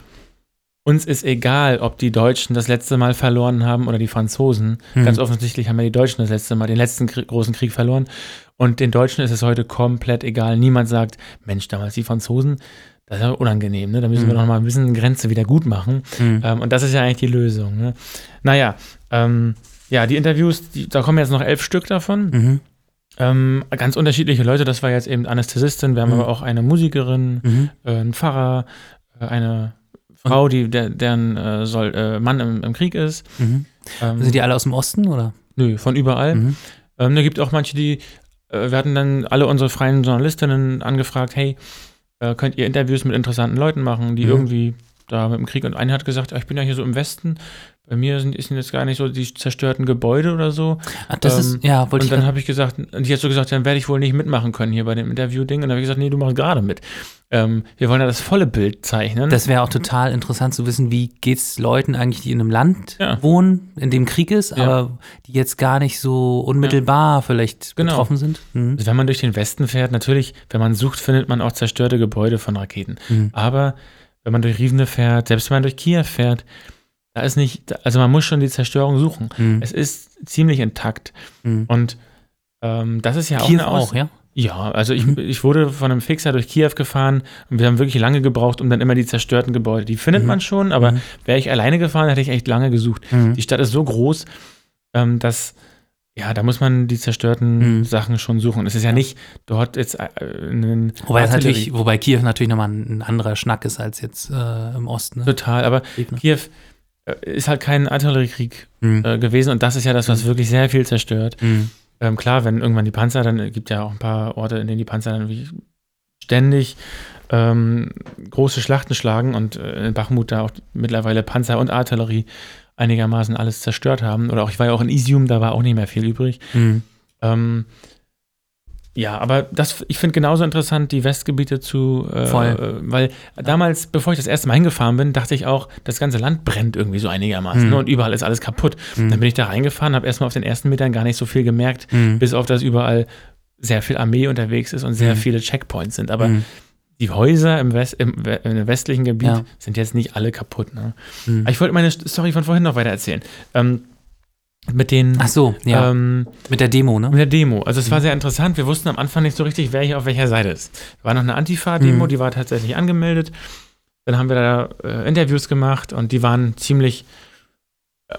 uns ist egal, ob die Deutschen das letzte Mal verloren haben oder die Franzosen.
Mhm.
Ganz offensichtlich haben ja die Deutschen das letzte Mal den letzten Krie- großen Krieg verloren. Und den Deutschen ist es heute komplett egal. Niemand sagt, Mensch, damals die Franzosen, das ist ja unangenehm, ne? Da müssen wir
Mhm.
noch mal ein bisschen Grenze wieder gut machen.
Mhm.
Ähm, und das ist ja eigentlich die Lösung. Ne? Naja, ähm, ja, die Interviews, die, da kommen jetzt noch elf Stück davon.
Mhm.
Ähm, ganz unterschiedliche Leute. Das war jetzt eben Anästhesistin. Wir haben
Mhm.
aber auch eine Musikerin,
Mhm.
äh, einen Pfarrer, äh, eine Frau, die, der, deren äh, soll, äh, Mann im, im Krieg ist.
Mhm.
Ähm,
Sind die alle aus dem Osten oder?
nö, von überall.
Mhm.
Ähm, da gibt auch manche, die, äh, wir hatten dann alle unsere freien Journalistinnen angefragt, hey, äh, könnt ihr Interviews mit interessanten Leuten machen, die
Mhm.
irgendwie da mit dem Krieg und eine hat gesagt, ah, ich bin ja hier so im Westen, bei mir sind, sind jetzt gar nicht so die zerstörten Gebäude oder so.
Ah, das
Ähm,
ist, ja, wollte
Und dann habe ich gesagt, und die hat so gesagt, dann werde ich wohl nicht mitmachen können hier bei dem Interview-Ding. Und dann habe ich gesagt, nee, du machst gerade mit. Ähm, wir wollen ja das volle Bild zeichnen.
Das wäre auch total interessant zu wissen, wie geht's Leuten eigentlich, die in einem Land
Ja.
wohnen, in dem Krieg ist,
Ja.
aber die jetzt gar nicht so unmittelbar vielleicht
Genau.
betroffen sind. Mhm.
Also wenn man durch den Westen fährt, natürlich, wenn man sucht, findet man auch zerstörte Gebäude von Raketen.
Mhm.
Aber wenn man durch Riesende fährt, selbst wenn man durch Kiew fährt, da ist nicht, also man muss schon die Zerstörung suchen.
Mhm.
Es ist ziemlich intakt.
Mhm.
Und ähm, das ist ja auch
Kiew
eine Aus
auch, ja?
Ja, also ich,
Mhm.
ich wurde von einem Fixer durch Kiew gefahren und wir haben wirklich lange gebraucht, um dann immer die zerstörten Gebäude. Die findet
Mhm.
man schon, aber
Mhm.
wäre ich alleine gefahren, hätte ich echt lange gesucht. Die Stadt ist so groß, ähm, dass, ja, da muss man die zerstörten
Mhm.
Sachen schon suchen. Es ist ja,
Ja.
nicht dort jetzt äh,
Wobei, natürlich, wobei Kiew natürlich nochmal ein, ein anderer Schnack ist als jetzt äh, im Osten. Ne?
Total, aber
Gegner.
Kiew äh, ist halt kein Artilleriekrieg
Mhm.
äh, gewesen und das ist ja das, was
Mhm.
wirklich sehr viel zerstört.
Mhm.
Ähm, klar, wenn irgendwann die Panzer, dann äh, gibt ja auch ein paar Orte, in denen die Panzer dann ständig ähm, große Schlachten schlagen und äh, in Bachmut da auch mittlerweile Panzer und Artillerie einigermaßen alles zerstört haben. Oder auch, ich war ja auch in Isium, da war auch nicht mehr viel übrig.
Mhm.
Ähm, ja, aber das, ich finde genauso interessant, die Westgebiete zu, äh,
Voll.
äh, weil damals, bevor ich das erste Mal hingefahren bin, dachte ich auch, das ganze Land brennt irgendwie so einigermaßen
Mhm.
ne, und überall ist alles kaputt.
Mhm.
Dann bin ich da reingefahren, habe erstmal auf den ersten Metern gar nicht so viel gemerkt,
Mhm.
bis auf dass überall sehr viel Armee unterwegs ist und sehr
Mhm.
viele Checkpoints sind. Aber
Mhm.
Die Häuser im, West, im, im westlichen Gebiet
Ja.
sind jetzt nicht alle kaputt. Ne?
Mhm.
Ich wollte meine Story von vorhin noch weiter erzählen. Ähm, mit den
Ach so, ja.
ähm,
mit der Demo, ne?
mit der Demo. Also es war
Mhm.
sehr interessant. Wir wussten am Anfang nicht so richtig, wer hier auf welcher Seite ist. War noch eine Antifa-Demo,
Mhm.
die war tatsächlich angemeldet. Dann haben wir da äh, Interviews gemacht und die waren ziemlich,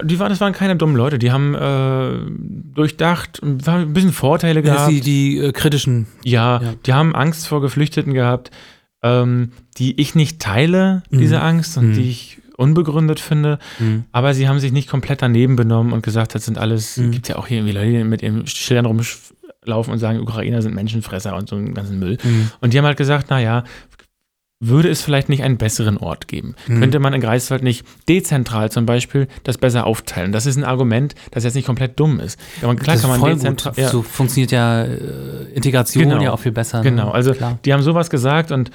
die waren, das waren keine dummen Leute, die haben äh, durchdacht, und waren ein bisschen Vorteile gehabt.
die, die äh, kritischen.
Ja,
Ja.
die haben Angst vor Geflüchteten gehabt, ähm, die ich nicht teile,
Mhm.
diese Angst, und
Mhm.
die ich unbegründet finde.
Mhm.
Aber sie haben sich nicht komplett daneben benommen und gesagt, das sind alles,
Mhm.
gibt ja auch hier irgendwie Leute, die mit ihren Schildern rumlaufen und sagen, Ukrainer sind Menschenfresser und so einen ganzen Müll.
Mhm.
Und die haben halt gesagt, naja, würde es vielleicht nicht einen besseren Ort geben?
Mhm.
Könnte man in Greifswald nicht dezentral zum Beispiel das besser aufteilen? Das ist ein Argument, das jetzt nicht komplett dumm ist. Man, klar
das
kann man dezentral.
gut.
Ja.
So funktioniert ja äh, Integration
Genau.
ja auch viel besser.
Genau,
ne?
also
Klar.
die haben sowas gesagt und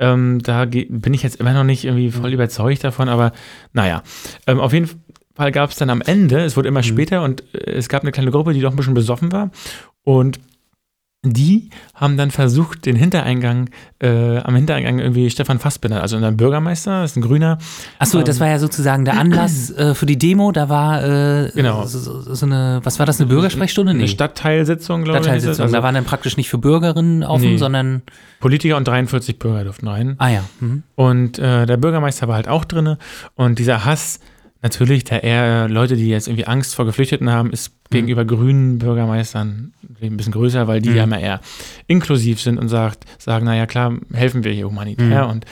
ähm, da bin ich jetzt immer noch nicht irgendwie voll überzeugt davon, aber naja. Ähm, auf jeden Fall gab es dann am Ende, es wurde immer
Mhm.
später und äh, es gab eine kleine Gruppe, die doch ein bisschen besoffen war und die haben dann versucht, den Hintereingang, äh, am Hintereingang irgendwie Stefan Fassbinder, also unser Bürgermeister, das ist ein Grüner,
Achso, das
ähm,
war ja sozusagen der Anlass (clears throat) äh, für die Demo. Da war äh,
Genau.
so, so, eine, was war das, eine Bürgersprechstunde?
eine
Nee,
Stadtteilsitzung, glaube ich.
Stadtteilsitzung.
Also
da waren dann praktisch nicht für Bürgerinnen offen,
Nee.
sondern,
Politiker und 43 Bürger durften rein.
ah ja. Mhm.
Und äh, der Bürgermeister war halt auch drinne. Und dieser Hass, natürlich, der eher Leute, die jetzt irgendwie Angst vor Geflüchteten haben, ist gegenüber grünen Bürgermeistern ein bisschen größer, weil die
Mhm.
ja immer eher inklusiv sind und sagt, sagen, naja, klar, helfen wir hier humanitär.
Mhm.
Und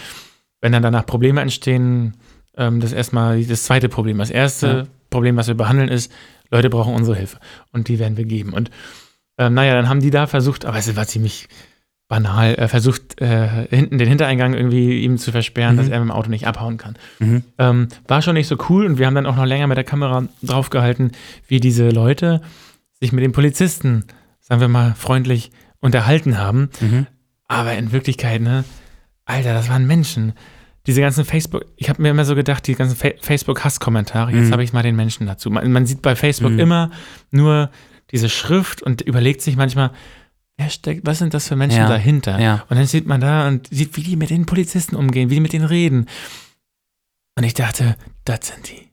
wenn dann danach Probleme entstehen, ähm, das ist erstmal das zweite Problem. Das erste
Ja.
Problem, was wir behandeln, ist, Leute brauchen unsere Hilfe. Und die werden wir geben. Und ähm, naja, dann haben die da versucht, aber es war ziemlich banal äh, versucht, äh, hinten den Hintereingang irgendwie ihm zu versperren,
Mhm.
dass er mit dem Auto nicht abhauen kann.
Mhm.
Ähm, war schon nicht so cool und wir haben dann auch noch länger mit der Kamera draufgehalten, wie diese Leute sich mit den Polizisten, sagen wir mal, freundlich unterhalten haben.
Mhm.
Aber in Wirklichkeit, ne, Alter, das waren Menschen. Diese ganzen Facebook, ich habe mir immer so gedacht, die ganzen Fa Facebook-Hasskommentare, jetzt
Mhm.
habe ich mal den Menschen dazu. Man, man sieht bei Facebook
Mhm.
immer nur diese Schrift und überlegt sich manchmal, wer steckt, was sind das für Menschen
Ja.
dahinter?
Ja.
Und dann sieht man da und sieht, wie die mit den Polizisten umgehen, wie die mit denen reden. Und ich dachte, das sind die.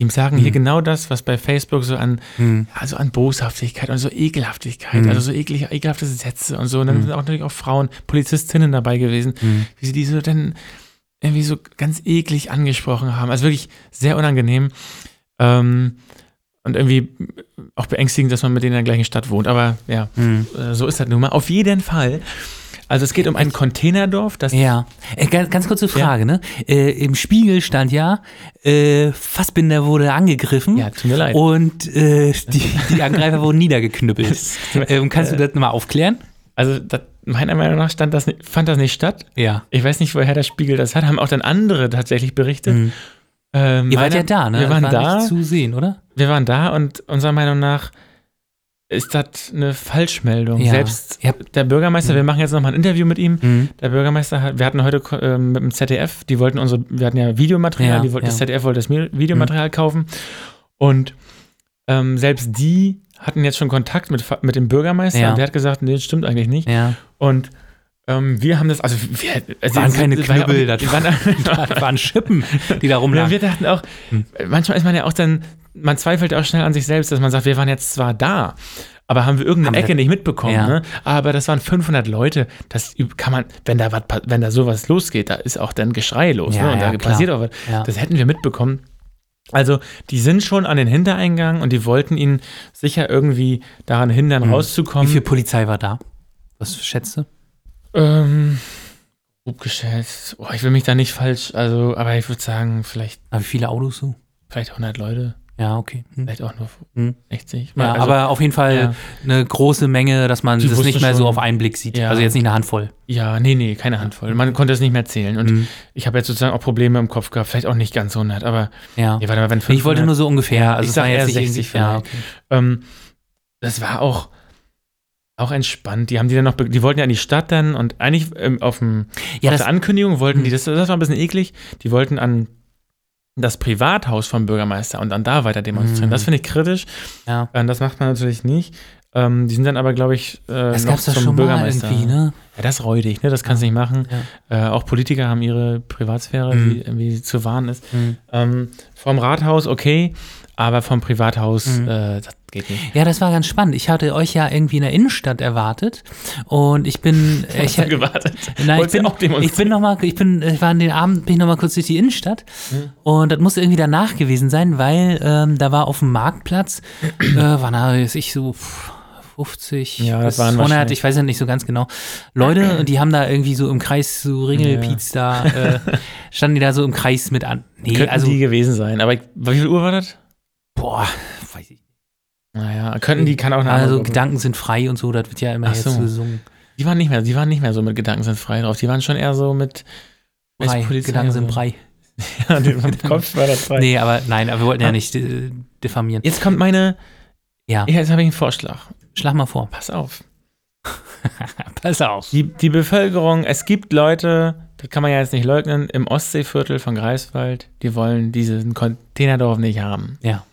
Die sagen hier
Mhm.
genau das, was bei Facebook so an,
Mhm.
also an Boshaftigkeit und so Ekelhaftigkeit,
Mhm.
also so eklig, ekelhafte Sätze und so. Und dann
Mhm.
sind auch natürlich auch Frauen, Polizistinnen dabei gewesen,
Mhm.
wie sie die so dann irgendwie so ganz eklig angesprochen haben. Also wirklich sehr unangenehm. Ähm, und irgendwie auch beängstigend, dass man mit denen in der gleichen Stadt wohnt. Aber ja,
Mhm.
äh, so ist das nun mal. Auf jeden Fall. Also es geht um ein Containerdorf, das
Ja, äh, ganz, ganz kurze Frage, ne? Äh, Im Spiegel stand ja, äh, Fassbinder wurde angegriffen
Ja, tut mir leid.
und äh, die, die Angreifer wurden niedergeknüppelt. (laughs) ähm, kannst du das nochmal aufklären?
Also das, meiner Meinung nach stand das, fand das nicht statt.
Ja.
Ich weiß nicht, woher der Spiegel das hat. Haben auch dann andere tatsächlich berichtet.
Mhm.
Ähm,
Ihr wart
meiner-
ja da, ne?
Wir waren
Das war
da.
zu sehen, oder?
Wir waren da und unserer Meinung nach ist das eine Falschmeldung.
Ja.
Selbst
habt-
der Bürgermeister, wir machen jetzt nochmal ein Interview mit ihm.
Mhm.
Der Bürgermeister hat, wir hatten heute ähm, mit dem ZDF, die wollten unsere, wir hatten ja Videomaterial,
Ja,
die wollten, das
ja. Mhm.
ZDF wollte das Mi- Videomaterial kaufen. Und ähm, selbst die hatten jetzt schon Kontakt mit, mit dem Bürgermeister
Ja.
und der hat gesagt, nee, das stimmt eigentlich nicht.
Ja.
Und ähm, wir haben das, also wir also
Waren keine
es war ja
Knüppel,
waren, (laughs) (laughs)
waren Schippen, die da
ja,
rumlagen.
wir dachten auch,
Hm.
manchmal ist man ja auch dann, man zweifelt auch schnell an sich selbst, dass man sagt, wir waren jetzt zwar da, aber haben wir irgendeine
Haben wir-
Ecke nicht mitbekommen,
Ja.
ne? Aber das waren 500 Leute, das kann man, wenn da was, wenn da sowas losgeht, da ist auch dann Geschrei los,
Ja,
ne? Und
ja,
da passiert auch was.
Ja.
Das hätten wir mitbekommen. Also, die sind schon an den Hintereingang und die wollten ihn sicher irgendwie daran hindern,
Hm. Wie
rauszukommen.
viel Polizei war da? Was schätzt du?
Ähm, grob geschätzt. Oh, ich will mich da nicht falsch, also, aber ich würde sagen, vielleicht,
Ah, wie viele Autos so?
vielleicht 100 Leute,
Ja, okay. Hm.
vielleicht auch nur
Hm.
60.
Ja,
Also,
aber auf jeden Fall
ja.
eine große Menge, dass man
Die
das nicht mehr so
schon-
auf einen Blick sieht.
Ja.
Also jetzt nicht eine Handvoll.
Ja, nee, nee, keine Handvoll. Man konnte es nicht mehr zählen. Und
Mhm.
ich habe jetzt sozusagen auch Probleme im Kopf gehabt. Vielleicht auch nicht ganz 100, aber
Ja.
nee, warte mal, wenn 500,
Ich wollte nur so ungefähr. Also
ich
es
sag
war jetzt
eher
nicht
60
irgendwie- Ja,
vielleicht. Ähm, das war auch, auch entspannt. Die haben die dann noch, die wollten ja in die Stadt dann und eigentlich ähm, auf, dem,
ja
auf
das,
der Ankündigung wollten die,
Mhm.
das, das war ein bisschen eklig, die wollten an das Privathaus vom Bürgermeister und dann da weiter demonstrieren.
Mhm.
Das finde ich kritisch.
ja.
Ähm, das macht man natürlich nicht. Ähm, die sind dann aber, glaube ich, äh,
das
noch zum
schon mal
Bürgermeister.
irgendwie, ne?
Ja, das ist räudig, ne? Das kannst du nicht machen. Äh, auch Politiker haben ihre Privatsphäre,
Mhm.
die irgendwie zu wahren ist.
Mhm.
Ähm, vom Rathaus okay, aber vom Privathaus,
Mhm.
äh, das geht nicht.
Ja, das war ganz spannend. Ich hatte euch ja irgendwie in der Innenstadt erwartet und ich bin, (laughs) ich,
Ich habe gewartet.
Nein, ich
Wolltest du
bin,
auch
ich bin noch mal, ich bin, ich war an den Abend, bin ich noch mal kurz durch die Innenstadt
Mhm.
und das muss irgendwie danach gewesen sein, weil ähm, da war auf dem Marktplatz, (clears throat) äh, da, weiß ich so pff, 50
Ja,
bis
waren
100,
wahrscheinlich-
ich weiß ja nicht so ganz genau, Leute, und (clears throat) die haben da irgendwie so im Kreis, so Ringelpiez da, äh, (laughs) standen die da so im Kreis mit an. Nee,
Könnten
also,
die gewesen sein. Aber ich, wie viel Uhr war das?
boah, weiß ich nicht.
Naja, könnten die, kann auch eine
Also. Gedanken sind frei und so, das wird ja immer
Ach
jetzt
so.
gesungen.
Die waren nicht mehr, die waren nicht mehr so mit Gedanken sind frei drauf. Die waren schon eher so mit
Brei, Gedanken sind
so?
brei. (laughs)
Ja, im Kopf war das frei.
Nee, aber nein, aber wir wollten ja
Ah.
nicht äh, diffamieren.
Jetzt kommt meine,
Ja,
ja, jetzt habe ich einen Vorschlag.
Schlag mal vor.
Pass auf. (laughs)
Pass auf.
Die, die Bevölkerung, es gibt Leute, das kann man ja jetzt nicht leugnen, im Ostseeviertel von Greifswald, die wollen diesen Containerdorf nicht haben.
Ja.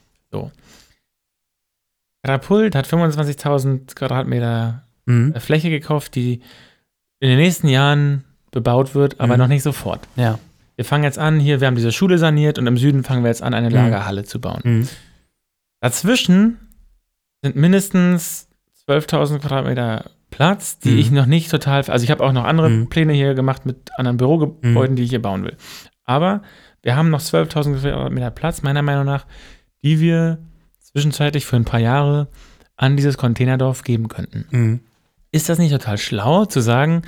Katapult hat 25.000 Quadratmeter
Mhm.
äh, Fläche gekauft, die in den nächsten Jahren bebaut wird, aber
Mhm.
noch nicht sofort.
Ja.
Wir fangen jetzt an, hier, wir haben diese Schule saniert und im Süden fangen wir jetzt an, eine
Mhm.
Lagerhalle zu bauen.
Mhm.
Dazwischen sind mindestens 12.000 Quadratmeter Platz, die
Mhm.
ich noch nicht total, also ich habe auch noch andere
Mhm.
Pläne hier gemacht mit anderen Bürogebäuden, die ich hier bauen will. Aber wir haben noch 12.000 Quadratmeter Platz, meiner Meinung nach, die wir zwischenzeitlich für ein paar Jahre an dieses Containerdorf geben könnten.
Mhm.
Ist das nicht total schlau zu sagen,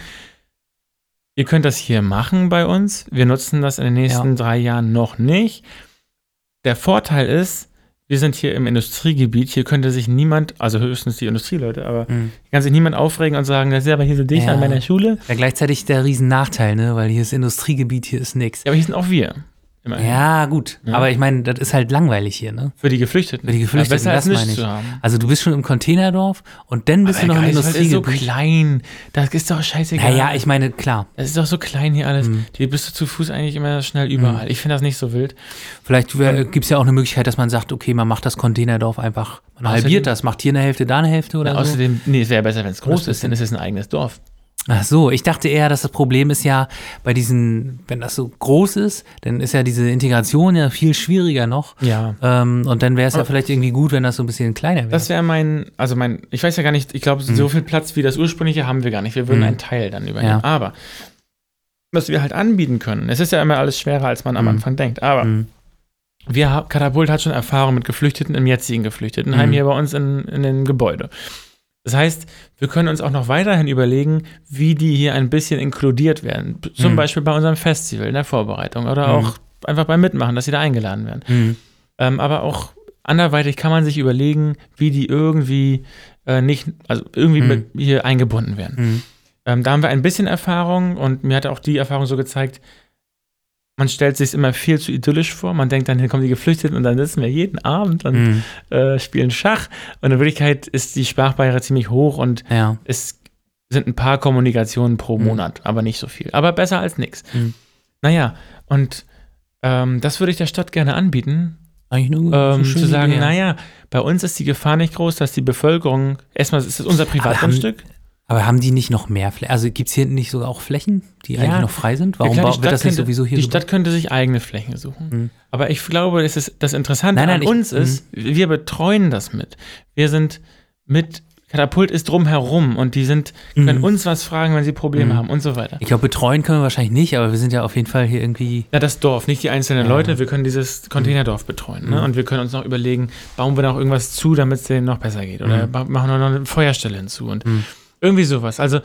ihr könnt das hier machen bei uns, wir nutzen das in den nächsten
Ja.
drei Jahren noch nicht. Der Vorteil ist, wir sind hier im Industriegebiet, hier könnte sich niemand, also höchstens die Industrieleute, aber
Mhm.
kann sich niemand aufregen und sagen, das ist aber hier so dicht
Ja.
an meiner Schule.
Ja, gleichzeitig der Riesennachteil, ne? Weil hier ist Industriegebiet, hier ist nix.
Ja, aber hier sind auch wir. Immerhin.
Ja, gut.
Ja.
Aber ich meine, das ist halt langweilig hier, ne?
Für die Geflüchteten.
Für die Geflüchteten,
Ja, besser als
das meine
nichts
ich.
zu haben.
Also du bist schon im Containerdorf und dann bist du noch im
Greifswald ist so klein. Das ist doch scheißegal.
Naja, ich meine, klar.
Das ist doch so klein hier alles.
Mhm.
Hier bist du zu Fuß eigentlich immer schnell überall. Ich finde das nicht so wild.
Vielleicht gibt es ja auch eine Möglichkeit, dass man sagt, okay, man macht das Containerdorf einfach, man
Außerdem-
halbiert das, macht hier eine Hälfte, da eine Hälfte oder so.
Außerdem, nee, es wäre besser, wenn es groß ist, ist es ein eigenes Dorf.
Ach so, ich dachte eher, dass das Problem ist ja bei diesen, wenn das so groß ist, dann ist ja diese Integration ja viel schwieriger noch.
Ja.
Ähm, und dann wäre es ja vielleicht irgendwie gut, wenn das so ein bisschen kleiner wäre.
Das wäre mein, also mein, ich weiß ja gar nicht, ich glaube, so viel Platz wie das ursprüngliche haben wir gar nicht. Wir würden
Mhm.
einen Teil dann übernehmen.
Ja.
Aber was wir halt anbieten können, es ist ja immer alles schwerer, als man am
Mhm.
Anfang denkt. Aber
Mhm.
wir, Katapult hat schon Erfahrung mit Geflüchteten im jetzigen Geflüchtetenheim hier bei uns in, in dem Gebäude. Das heißt, wir können uns auch noch weiterhin überlegen, wie die hier ein bisschen inkludiert werden. Zum
Mhm.
Beispiel bei unserem Festival in der Vorbereitung oder
Mhm.
auch einfach beim Mitmachen, dass sie da eingeladen werden.
Mhm.
Ähm, aber auch anderweitig kann man sich überlegen, wie die irgendwie äh, nicht, also irgendwie
Mhm.
mit hier eingebunden werden.
Mhm.
Ähm, da haben wir ein bisschen Erfahrung und mir hat auch die Erfahrung so gezeigt, man stellt sich immer viel zu idyllisch vor. Man denkt dann, hier kommen die Geflüchteten und dann sitzen wir jeden Abend und
Mhm.
äh, spielen Schach. Und in Wirklichkeit ist die Sprachbarriere ziemlich hoch und
Ja.
es sind ein paar Kommunikationen pro
Mhm.
Monat, aber nicht so viel. Aber besser als nichts.
Mhm.
Naja, und ähm, das würde ich der Stadt gerne anbieten,
Eigentlich nur
ähm,
so
zu sagen,
Idee, ja.
naja, bei uns ist die Gefahr nicht groß, dass die Bevölkerung, erstmal ist es unser Privatgrundstück.
Aber haben die nicht noch mehr Flächen? Also gibt es hier nicht sogar auch Flächen, die
Ja.
eigentlich noch frei sind?
Ja,
Warum
klar, die
bau- wird das nicht
könnte-
sowieso hier
Die? Stadt könnte sich eigene Flächen suchen.
Mhm.
Aber ich glaube, es ist das Interessante
Nein, nein,
an
ich-
uns ist, wir betreuen das mit. Wir sind mit, Katapult ist drumherum und die sind, können
Mhm.
uns was fragen, wenn sie Probleme
Mhm.
haben und so weiter.
Ich glaube, betreuen können wir wahrscheinlich nicht, aber wir sind ja auf jeden Fall hier irgendwie.
Ja, das Dorf, nicht die einzelnen
Ja.
Leute. Wir können dieses Containerdorf betreuen. Ne?
Mhm.
Und wir können uns noch überlegen, bauen wir noch irgendwas zu, damit es denen noch besser geht. Oder
Mhm.
machen wir noch eine Feuerstelle hinzu. Und
Mhm.
Irgendwie sowas. Also,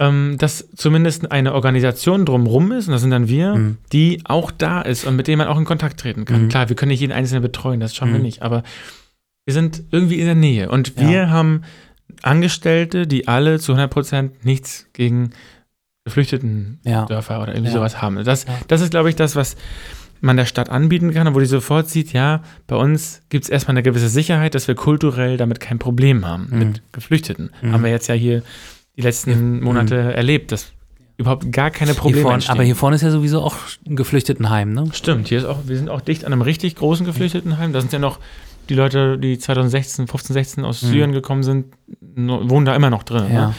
ähm, dass zumindest eine Organisation drumrum ist, und das sind dann wir,
Mhm.
die auch da ist und mit denen man auch in Kontakt treten kann.
Mhm.
Klar, wir können nicht jeden Einzelnen betreuen, das schaffen wir
Mhm.
nicht. Aber wir sind irgendwie in der Nähe. Und
Ja.
wir haben Angestellte, die alle zu 100 Prozent nichts gegen geflüchteten
Ja.
Dörfer oder irgendwie
Ja.
sowas haben. Das,
Ja.
das ist, glaube ich, das, was man der Stadt anbieten kann, wo die sofort sieht, ja, bei uns gibt es erstmal eine gewisse Sicherheit, dass wir kulturell damit kein Problem haben
Mhm.
mit Geflüchteten.
Mhm.
Haben wir jetzt ja hier die letzten
Ja.
Monate erlebt, dass überhaupt gar keine
Hier
Probleme
vorne,
entstehen.
aber hier vorne ist ja sowieso auch ein Geflüchtetenheim, ne?
Stimmt, hier ist auch, wir sind auch dicht an einem richtig großen Geflüchtetenheim. Da sind ja noch die Leute, die 2016, 15, 16 aus
Mhm.
Syrien gekommen sind, wohnen da immer noch drin.
Ja.
Ne?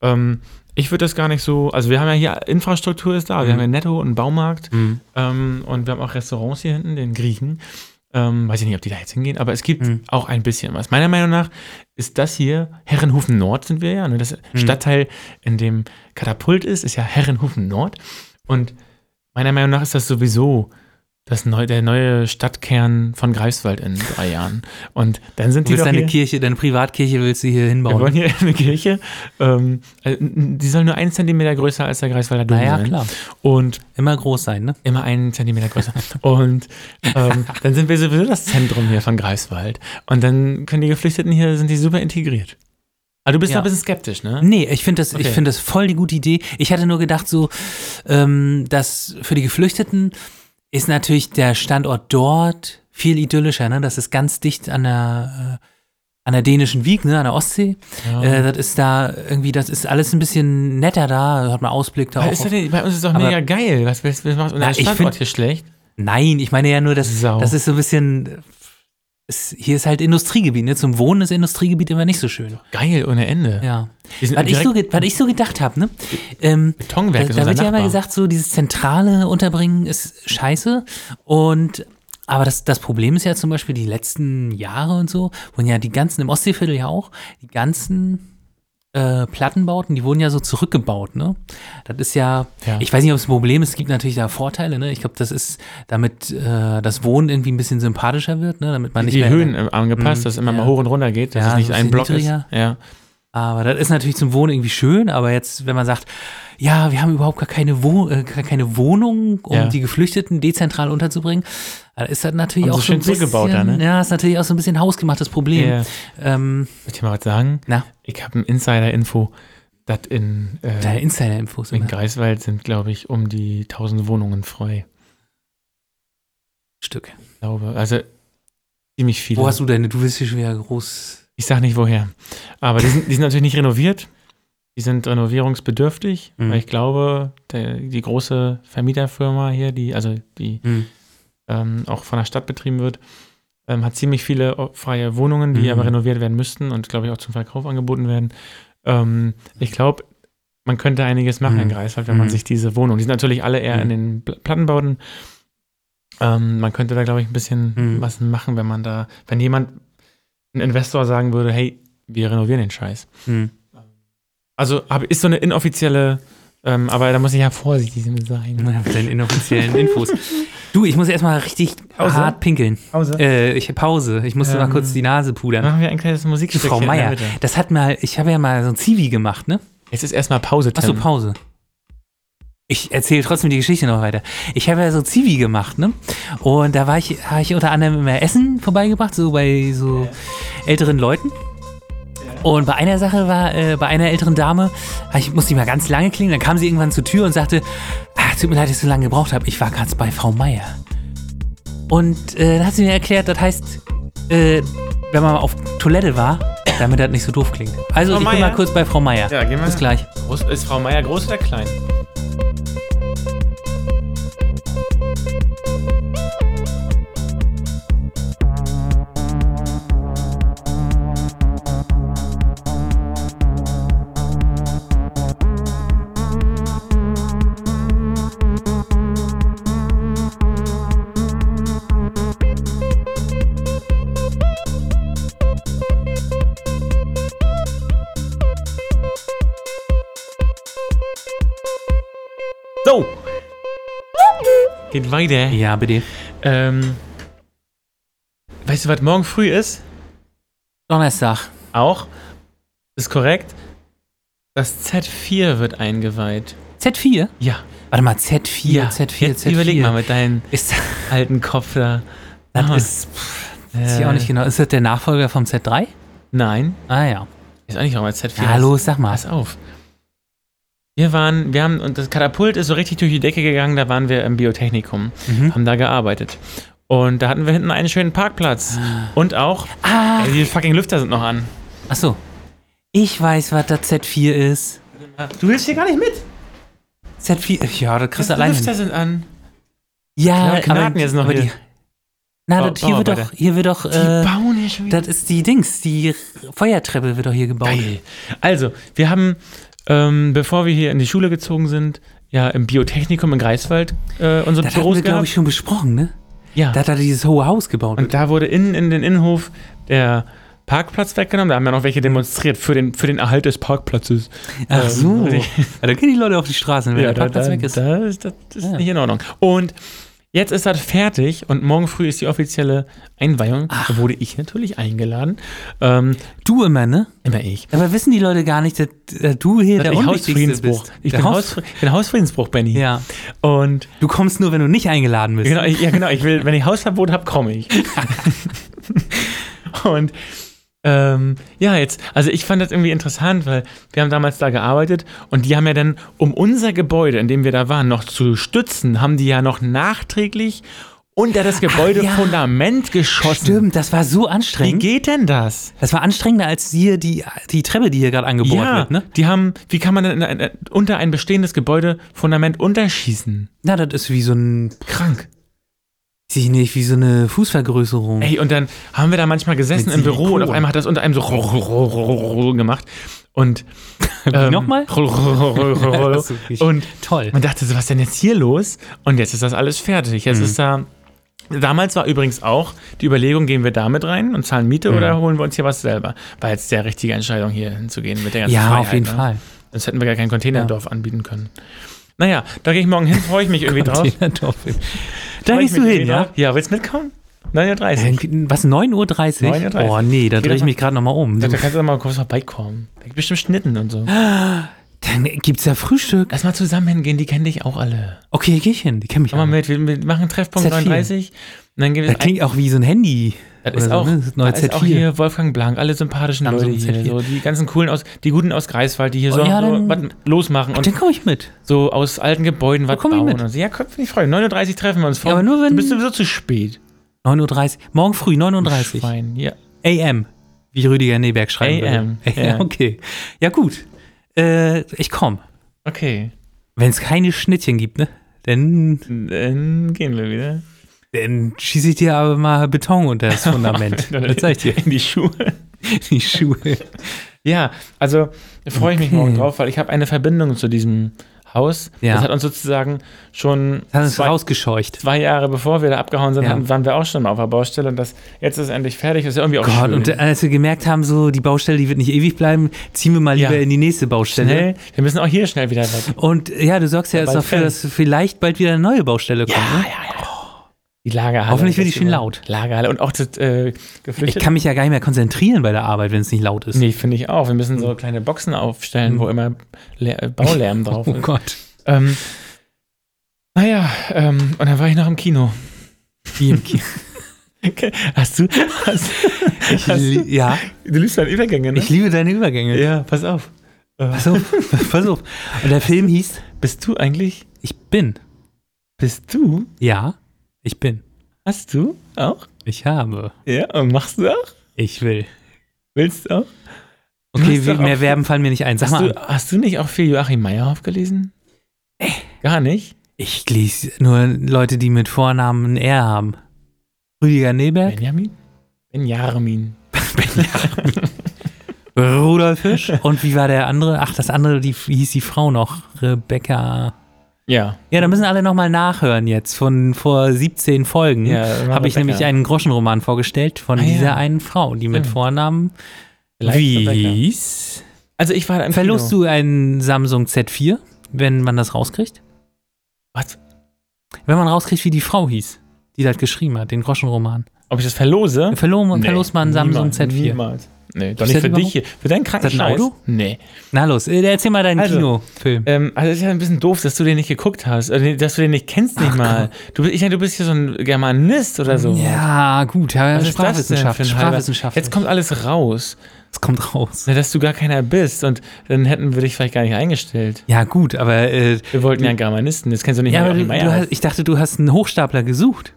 Ähm, ich würde das gar nicht so, also wir haben ja hier, Infrastruktur ist da, wir
Mhm.
haben ja Netto und einen Baumarkt
Mhm.
ähm, und wir haben auch Restaurants hier hinten, den Griechen. Ähm, weiß ich nicht, ob die da jetzt hingehen, aber es gibt
Mhm.
auch ein bisschen was. Meiner Meinung nach ist das hier, Herrenhufen Nord sind wir ja, ne? das
Mhm.
Stadtteil, in dem Katapult ist, ist ja Herrenhufen Nord. Und meiner Meinung nach ist das sowieso das neu, der neue Stadtkern von Greifswald in drei Jahren. Und dann sind
Du
die
willst
doch
deine Kirche, deine Privatkirche willst du hier
wir
hinbauen.
wollen hier eine Kirche, ähm, äh, die soll nur einen Zentimeter größer als der Greifswalder Dom
naja,
sein.
klar.
Und
Immer groß sein, ne?
immer einen Zentimeter größer. Und ähm, (laughs) dann sind wir sowieso das Zentrum hier von Greifswald. Und dann können die Geflüchteten hier, sind die super integriert. Aber du bist
Ja.
noch ein bisschen skeptisch, ne?
Nee, ich finde das, ich
Okay.
finde das voll die gute Idee. Ich hatte nur gedacht, so, ähm, dass für die Geflüchteten ist natürlich der Standort dort viel idyllischer, ne? Das ist ganz dicht an der, äh, an der dänischen Wieg, ne, an der Ostsee.
Ja.
Äh, das ist da irgendwie, das ist alles ein bisschen netter da, hat man Ausblick da auch.
ist denn, bei uns ist doch
Aber-
mega geil. Was, was, was macht unser Standort
find-
hier schlecht?
Nein, ich meine ja nur, dass
Sau.
das ist so ein bisschen, es, hier ist halt Industriegebiet, ne? Zum Wohnen ist Industriegebiet immer nicht so schön.
Geil ohne Ende.
Ja. Was ich, so, was ich so gedacht habe, ne? Ähm,
Betonwerk
da, da wird ja immer gesagt, so dieses zentrale Unterbringen ist scheiße. Und aber das, das Problem ist ja zum Beispiel die letzten Jahre und so, wurden ja die ganzen, im Ostseeviertel ja auch, die ganzen äh, Plattenbauten, die wurden ja so zurückgebaut, ne? Das ist ja,
Ja.
ich weiß nicht, ob es ein Problem ist, es gibt natürlich da Vorteile, ne? Ich glaube, das ist, damit äh, das Wohnen irgendwie ein bisschen sympathischer wird, ne? Damit man nicht
die
mehr.
Höhen äh, angepasst,
Mhm,
dass es immer
ja.
mal hoch und runter geht, dass
Ja,
es nicht
so ein
Block
niedriger.
ist. Ja.
Aber das ist natürlich zum Wohnen irgendwie schön, aber jetzt, wenn man sagt, ja, wir haben überhaupt gar keine, Wo äh, gar keine Wohnung, um
Ja.
die Geflüchteten dezentral unterzubringen. Da ist das natürlich
Haben
auch so ein
schön
bisschen,
da, ne?
Ja, ist natürlich auch so ein bisschen hausgemachtes Problem.
Ja.
Ähm,
Soll ich dir mal was sagen?
na,
Ich habe ein Insider-Info, dass in, äh,
Insider-Infos.
in. Greifswald sind, glaube ich, um die 1000 Wohnungen frei.
Stück.
Ich glaube, also ziemlich viele.
Wo hast du deine? Du bist hier schon wieder groß.
Ich sage nicht woher. Aber die sind, die sind natürlich nicht renoviert. Die sind renovierungsbedürftig,
Mhm.
weil ich glaube, der, die große Vermieterfirma hier, die, also die
Hm.
Ähm, auch von der Stadt betrieben wird, ähm, hat ziemlich viele freie Wohnungen, die
Mhm.
aber renoviert werden müssten und glaube ich auch zum Verkauf angeboten werden. Ähm, ich glaube, man könnte einiges machen in
Mhm.
Greifswald, wenn man
Mhm.
sich diese Wohnungen, die sind natürlich alle eher in
Mhm.
den Pl- Plattenbauten. Ähm, man könnte da, glaube ich, ein bisschen
Mhm.
was machen, wenn man da, wenn jemand, ein Investor sagen würde, hey, wir renovieren den Scheiß.
Hm.
Also hab, ist so eine inoffizielle, ähm, aber da muss ich ja vorsichtig sein. (laughs)
Mit deinen inoffiziellen Infos. (laughs) Du, ich muss erstmal richtig
Pause?
hart pinkeln.
Pause.
Äh, ich Pause. Ich musste
Ähm,
mal kurz die Nase pudern.
Machen wir ein kleines Musikstück.
Frau Meier, das hat mal, ich habe ja mal so ein Zivi gemacht, ne?
Jetzt ist erstmal Pause.
Achso,
Tim.
Pause. Ich erzähle trotzdem die Geschichte noch weiter. Ich habe ja so Zivi gemacht, ne? Und da war ich, habe ich unter anderem immer Essen vorbeigebracht, so bei so älteren Leuten. Und bei einer Sache war, äh, bei einer älteren Dame, hab ich musste mal ganz lange klingen, dann kam sie irgendwann zur Tür und sagte, ah, tut mir leid, dass ich so lange gebraucht habe, ich war gerade bei Frau Meier. Und äh, dann hat sie mir erklärt, das heißt, äh, wenn man auf Toilette war, damit das nicht so doof klingt. Also
Frau
ich bin
Meier?
mal kurz bei Frau Meier.
Ja, gehen wir.
Bis gleich.
Ist Frau Meier groß oder klein? Geht weiter.
Ja, bitte.
Ähm, weißt du, was morgen früh ist?
Donnerstag.
Auch. Ist korrekt. Das Z4 wird eingeweiht.
Z4?
Ja.
Warte mal, Z4, Z4,
Jetzt
Z4.
überleg mal mit deinem
Ist, (laughs)
alten Kopf da.
das
Ah.
ist, pff, weiß ich auch
Äh,
nicht genau. Ist das der Nachfolger vom Z3?
Nein.
Ah ja.
Ist auch nicht auch mal Z4.
Ja, los, sag mal.
Pass auf. Wir waren, wir haben, und das Katapult ist so richtig durch die Decke gegangen, da waren wir im Biotechnikum,
Mhm.
haben da gearbeitet. Und da hatten wir hinten einen schönen Parkplatz. Und auch,
Ah,
ey, die fucking Lüfter sind noch an.
ach so. Ich weiß, was das Z4 ist.
Du willst hier gar nicht mit.
Z4, ja, das kriegst du
Die
alleine.
Lüfter
hin.
sind an.
Ja,
Ja, Knacken jetzt noch
aber
hier.
die, na,
Bau-
das, hier wird doch, hier wird doch,
Die
äh,
bauen hier schon wieder.
das ist die Dings, die Feuertreppe wird doch hier gebaut.
Geil. Also, wir haben, ähm, bevor wir hier in die Schule gezogen sind, ja im Biotechnikum in Greifswald äh, unsere
Das haben
Büros
wir, glaube ich, schon besprochen, ne?
ja.
Da hat er dieses hohe Haus gebaut.
Und da wurde innen in den Innenhof der Parkplatz weggenommen. Da haben ja noch welche demonstriert für den, für den Erhalt des Parkplatzes.
Ach
Ähm,
so.
richtig.
Ja, da gehen die Leute auf die Straßen, wenn der
da,
Parkplatz
da,
weg ist.
Da ist das ist
Ja.
nicht in Ordnung. Und jetzt ist das fertig und morgen früh ist die offizielle Einweihung. Da wurde ich natürlich eingeladen. Ähm,
Du immer, ne?
immer ich.
Aber wissen die Leute gar nicht, dass äh, du hier der
ich Hausfriedensbruch.
bist.
Ich bin,
Haus
bin Hausfriedensbruch, Benny.
ja.
Und
Du kommst nur, wenn du nicht eingeladen bist.
genau, ich, ja, genau, ich will, wenn ich Hausverbot habe, komme ich. (laughs) und ähm, ja, jetzt, also ich fand das irgendwie interessant, weil wir haben damals da gearbeitet und die haben ja dann, um unser Gebäude, in dem wir da waren, noch zu stützen, haben die ja noch nachträglich unter das Gebäudefundament geschossen.
Stimmt, das war so
Wie
anstrengend.
geht denn das?
Das war anstrengender als hier die, die Treppe, die hier gerade angebohrt
ja,
wird, ne?
die haben, wie kann man denn in, in, unter ein bestehendes Gebäudefundament unterschießen?
Na, das ist wie so ein,
Krank.
Weiß ich nicht, wie so eine Fußvergrößerung.
Ey, und dann haben wir da manchmal gesessen im Büro und auf einmal hat das unter einem so gemacht. Und (laughs) ähm,
nochmal? (laughs)
Und
toll.
man dachte so, was ist denn jetzt hier los? Und jetzt ist das alles fertig. Jetzt
Mhm.
ist da. Damals war übrigens auch die Überlegung, gehen wir da mit rein und zahlen Miete
Mhm.
oder holen wir uns hier was selber? War jetzt der richtige Entscheidung, hier hinzugehen mit der ganzen
Ja,
Freiheit.
auf jeden
ne?
Fall.
Sonst hätten wir gar kein Containerdorf anbieten können. Naja, da gehe ich morgen hin, freue ich mich irgendwie drauf.
Da gehst du hin, ja?
drauf. Ja, willst du mitkommen? 9.30 Uhr.
Was, 9.30 Uhr?
9.30 Uhr.
Oh nee, da drehe ich
mal-
mich gerade nochmal um.
Da kannst du mal kurz vorbeikommen. Da gibt bestimmt Schnitten und so. (gasps)
Dann gibt's ja Frühstück.
Lass mal zusammen hingehen, die kennen dich auch alle.
Okay, geh ich hin. Die kennen mich
Komm mal
alle.
mit, wir, wir machen Treffpunkt
Z4.
39 und dann gehen wir
Das klingt auch wie so ein Handy.
Das ist
so,
auch,
ne? Das
da ist auch
Z4.
hier Wolfgang Blank, alle sympathischen
Samsung
Leute hier,
Z4.
so die ganzen coolen aus, die guten aus Greifswald, die hier
Oh,
so,
ja,
so
dann-
was losmachen
Ach,
und
dann komme ich mit.
so aus alten Gebäuden was
komm ich
bauen.
mit.
Und so. Ja, komm, ich freue mich. 39 treffen wir uns vor.
Ja, aber nur wenn-
du bist sowieso zu spät.
9.30 Uhr. Morgen früh, 9.30 Uhr.
Schwein. Ja.
AM. Wie Rüdiger Neberg schreiben
AM,
würde. (laughs)
ja.
Okay. Ja, gut. Äh, ich komme.
Okay.
Wenn es keine Schnittchen gibt, ne? Dann,
Dann gehen wir wieder.
Dann schieße ich dir aber mal Beton unter das (laughs) Fundament. das zeig ich dir.
In die Schuhe. (laughs)
Die Schuhe.
Ja, also freue ich mich
Okay.
morgen drauf, weil ich habe eine Verbindung zu diesem Haus.
Ja.
Das hat uns sozusagen schon
Das hat uns
zwei,
rausgescheucht.
zwei Jahre bevor wir da abgehauen sind,
Ja.
waren wir auch schon mal auf der Baustelle und das jetzt ist es endlich fertig. Das ist ja irgendwie auch
Gott,
schön.
und als wir gemerkt haben, so die Baustelle, die wird nicht ewig bleiben, ziehen wir mal lieber
Ja.
in die nächste Baustelle.
schnell. Wir müssen auch hier schnell wieder weg.
Und ja, du sorgst ja
Ja,
jetzt dafür, dass vielleicht bald wieder eine neue Baustelle kommt. ne?
ja. Die Lagerhalle.
Hoffentlich wird die schön laut.
Lagerhalle und auch das äh,
Ich kann mich ja gar nicht mehr konzentrieren bei der Arbeit, wenn es nicht laut ist.
Nee, finde ich auch. Wir müssen so kleine Boxen aufstellen, wo immer Lär- äh, Baulärm (laughs) drauf
Oh
ist.
Gott.
Ähm, naja, ähm, und dann war ich noch im Kino.
Wie im Kino. (laughs)
Hast du? Hast, hast,
li- ja,
du liebst deine Übergänge, ne?
ich liebe deine Übergänge.
ja, pass auf.
Pass auf, (laughs) pass auf. Und der Film hieß
Bist du eigentlich?
Ich bin.
Bist du?
Ja, ich bin.
Hast du auch?
Ich habe.
Ja, und machst du auch?
Ich will.
Willst du auch?
Okay,
doch
mehr Verben fallen mir nicht ein. Sag
Hast
mal.
du, hast du nicht auch viel Joachim Meyerhoff gelesen? Gar nicht?
Ich lese nur Leute, die mit Vornamen ein R haben. Rüdiger Neberg,
Benjamin? Benjamin. (laughs) (laughs)
Rudolf Fisch. Und wie war der andere? Ach, das andere, die, wie hieß die Frau noch? Rebecca.
Ja.
Ja, da müssen alle nochmal nachhören jetzt. Von vor 17 Folgen
Ja,
habe ich nämlich einen Groschenroman vorgestellt von
Ah, ja.
dieser einen Frau, die mit
Stimmt.
Vornamen. Wies.
Also ich war im
Verlost
Kino.
du einen Samsung Z4, wenn man das rauskriegt?
Was?
Wenn man rauskriegt, wie die Frau hieß, die das geschrieben hat, den Groschenroman.
Ob ich das verlose?
Verlo
Nee,
verlost man einen Samsung
niemals,
Z4.
Niemals. Nee, doch nicht für dich hier. Für deinen kranken
das ein
Scheiß.
Auto?
Nee.
Na los, äh, erzähl mal deinen
Also,
Kinofilm.
Ähm, also es ist ja ein bisschen doof, dass du den nicht geguckt hast. Also, dass du den nicht kennst nicht
Ach,
mal. Du, bist- ich denke, du bist hier so ein Germanist oder so.
ja, gut, ja,
Was
Sprachwissenschaft. Sprachwissenschaft.
Jetzt kommt alles raus.
es kommt raus.
Na, Dass du gar keiner bist. Und dann hätten wir dich vielleicht gar nicht eingestellt.
Ja, gut, aber, äh,
Wir wollten ja einen Germanisten. Das kennst du nicht
ja, aber du, du hast, ich dachte, du hast einen Hochstapler gesucht.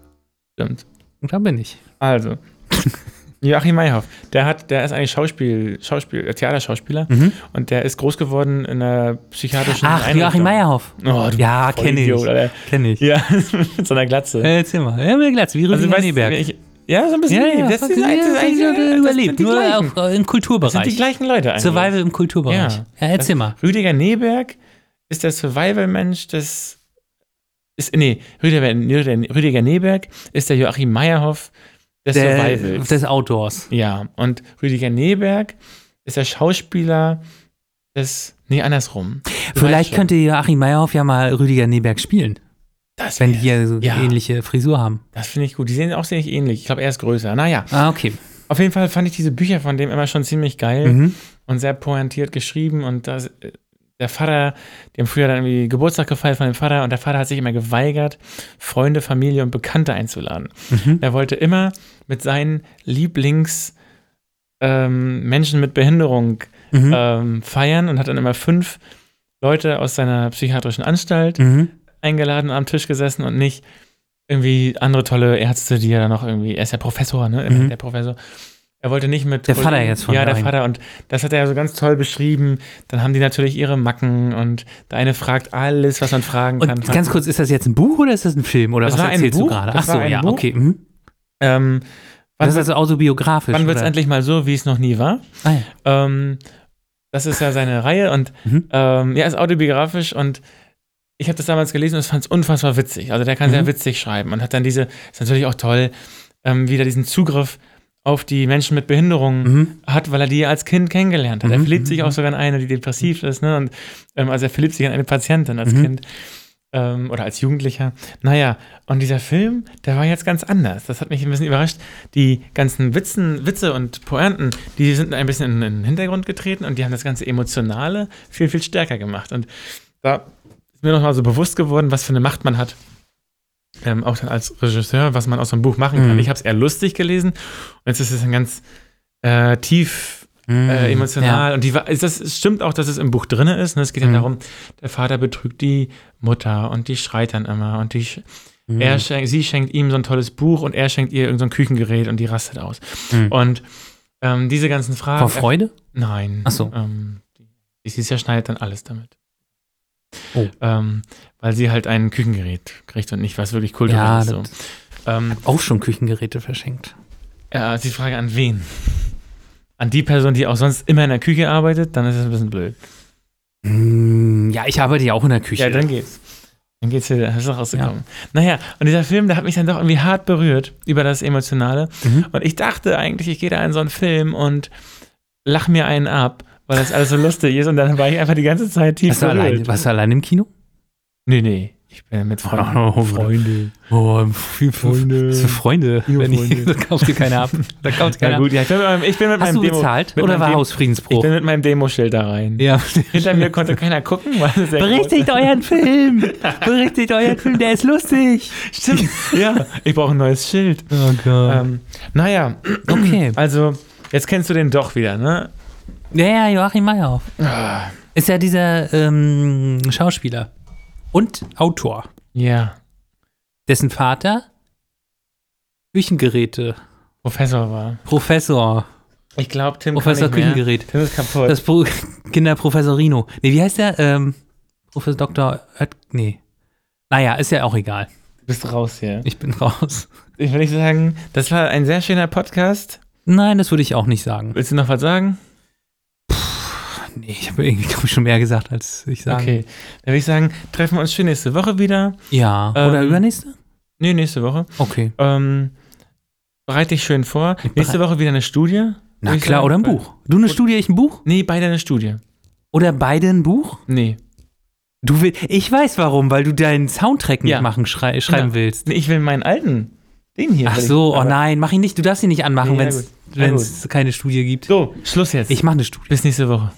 Stimmt.
Und da bin ich.
Also. (laughs) Joachim Meyerhoff, der hat, der ist eigentlich Schauspiel, Schauspiel, äh, Theaterschauspieler und der ist groß geworden in einer psychiatrischen
Ach,
Einrichtung.
Joachim Meyerhoff.
Oh,
Ja, kenne ich.
Vollidiot, Alter.
Kenn ich.
Ja, (laughs) mit so einer Glatze.
Äh, Erzähl mal. Ja, mit Glatz, wie
also,
Rüdiger
weißt,
Neberg.
ich, ja, so ein bisschen.
ja, ja,
das, ist,
ja,
das, ist,
ja, überlebt. Nur
gleichen.
auch äh, im
Das sind die
Kulturbereich.
gleichen Leute eigentlich.
Survival im Kulturbereich.
Ja.
Ja, erzähl mal.
Rüdiger Neberg ist der Survival-Mensch des. Ist, nee, Rüdiger, Rüdiger, Rüdiger Neberg ist der Joachim Meyerhoff des
Der,
Survivals.
des Outdoors.
Ja, und Rüdiger Neberg ist der Schauspieler des. Nee, andersrum.
Vielleicht könnte Joachim Meyerhoff ja mal Rüdiger Neberg spielen,
das,
wenn die ja so
Ja.
ähnliche Frisur haben.
das finde ich gut. Die sehen auch ziemlich ähnlich. Ich glaube, er ist größer. Naja,
Ah, okay.
auf jeden Fall fand ich diese Bücher von dem immer schon ziemlich geil
Mhm.
und sehr pointiert geschrieben. Und das, der Vater, die haben früher dann irgendwie Geburtstag gefeiert von dem Vater und der Vater hat sich immer geweigert, Freunde, Familie und Bekannte einzuladen.
Mhm.
Er wollte immer mit seinen Lieblings- ähm, Menschen mit Behinderung
Mhm.
ähm, feiern und hat dann immer fünf Leute aus seiner psychiatrischen Anstalt
Mhm.
eingeladen, am Tisch gesessen und nicht irgendwie andere tolle Ärzte, die er dann noch irgendwie, er ist ja Professor, ne?
Mhm.
Der Professor. Er wollte nicht mit.
Der Vater jetzt von
Ja, der. Vater. Und das hat er so ganz toll beschrieben. Dann haben die natürlich ihre Macken und der eine fragt alles, was man fragen kann.
Und ganz kurz, ist das jetzt ein Buch oder ist das ein Film? Oder
Das
was
war ein
erzählst du
Buch.
gerade?
Das
Ach so,
ein
ja,
Buch.
okay. Mhm.
Ähm, wann
Das ist
wird
also autobiografisch.
wann wird's
oder?
endlich mal so, wie es noch nie war?
Ah, ja.
Ähm, das ist ja seine Reihe und
Mhm.
ähm, ja, ist autobiografisch und ich habe das damals gelesen und fand es unfassbar witzig. Also der kann
Mhm.
sehr witzig schreiben und hat dann diese, ist natürlich auch toll, ähm, wieder diesen Zugriff auf die Menschen mit Behinderungen
Mhm.
hat, weil er die als Kind kennengelernt hat. Er
Mhm,
verliebt sich
mhm,
auch sogar in eine, die depressiv ist, ne? Und ähm, also er verliebt sich in eine Patientin als
Mhm.
Kind. ähm, oder als Jugendlicher. Naja, und dieser Film, der war jetzt ganz anders. Das hat mich ein bisschen überrascht. Die ganzen Witzen, Witze und Pointen, die sind ein bisschen in, in den Hintergrund getreten und die haben das ganze Emotionale viel, viel stärker gemacht. Und da ist mir nochmal so bewusst geworden, was für eine Macht man hat. Ähm, auch dann als Regisseur, was man aus so einem Buch machen kann.
Mhm.
Ich habe es eher lustig gelesen und jetzt ist es ein ganz äh, tief äh, emotional. Und die, das es stimmt auch, dass es im Buch drin ist. Ne? Es geht ja
Mhm.
darum, der Vater betrügt die Mutter und die schreit dann immer und die,
Mhm.
er schenkt, sie schenkt ihm so ein tolles Buch und er schenkt ihr irgendein so Küchengerät und die rastet aus.
Mhm.
Und ähm, diese ganzen Fragen.
Vor Freude?
Nein.
Ach so.
Ähm, die, sie zerschneidet dann alles damit.
Oh.
Ähm, weil sie halt ein Küchengerät kriegt und nicht was wirklich
Ja,
kulturelles.
das
so. ähm,
auch schon Küchengeräte verschenkt.
ja, ist die Frage an wen? An die Person, die auch sonst immer in der Küche arbeitet, dann ist es ein bisschen blöd.
Mm, Ja, ich arbeite ja auch in der Küche.
Ja, dann geht's. Dann geht's wieder, hast du rausgekommen. Naja, und dieser Film, der hat mich dann doch irgendwie hart berührt über das Emotionale.
Mhm.
Und ich dachte eigentlich, ich gehe da in so einen Film und lach mir einen ab, weil das alles so (laughs) lustig ist. Und dann war ich einfach die ganze Zeit tief
Warst du,
berührt.
allein, warst du allein im Kino?
Nee, nee. Ich bin mit Freunden.
Oh,
Freunde.
Oh, viel
Freunde.
Was für Freunde. Wenn ich, (laughs) da kauft dir keiner ab. Da kauft (laughs)
Ja
keiner
gut, ja, ich bin mit meinem, ich bin mit.
Hast
meinem
du
Demo,
bezahlt oder war
Demo- ich
Hausfriedensbruch?
bin mit meinem Demoschild da rein.
Ja.
Hinter mir konnte keiner gucken, (laughs)
Berichtigt euren Film. Berichtigt euren Film, der ist lustig.
Stimmt. Ja, ich brauche ein neues Schild.
Oh Gott.
Ähm, naja,
okay.
also jetzt kennst du den doch wieder, ne?
Ja, ja, Joachim Meyerhoff. Ist ja dieser ähm, Schauspieler und Autor,
Ja,
dessen Vater Küchengeräte,
Professor war.
Professor,
Ich glaube, Tim
Professor
kann nicht mehr.
Küchengerät.
Tim ist kaputt.
Das Pro (laughs) Kinderprofessorino. Nee, wie heißt der? Ähm, Professor Dr. Oet nee. Naja, ist ja auch egal.
du bist raus hier.
Ich bin raus.
Ich will nicht sagen, das war ein sehr schöner Podcast.
Nein, das würde ich auch nicht sagen.
Willst du noch was sagen?
Nee, ich habe irgendwie, glaube ich, schon mehr gesagt, als ich sage.
Okay. Dann würde ich sagen, treffen wir uns schön nächste Woche wieder.
Ja. Oder
Ähm,
übernächste?
Nee, nächste Woche.
Okay.
Ähm, bereite dich schön vor. Nächste Woche wieder eine Studie.
Na
ich
klar,
sagen.
oder ein Buch. Du eine Studie, ich ein Buch?
Nee, beide eine Studie.
Oder beide ein Buch?
Nee.
Du willst, ich weiß warum, weil du deinen Soundtrack nicht
Ja.
machen, schrei schreiben
Ja.
willst.
nee ich will meinen alten. Den hier.
Ach so, oh nein, mach ihn nicht. Du darfst ihn nicht anmachen,
Nee,
wenn es keine Studie gibt.
So, Schluss jetzt.
Ich mache eine Studie.
Bis nächste Woche.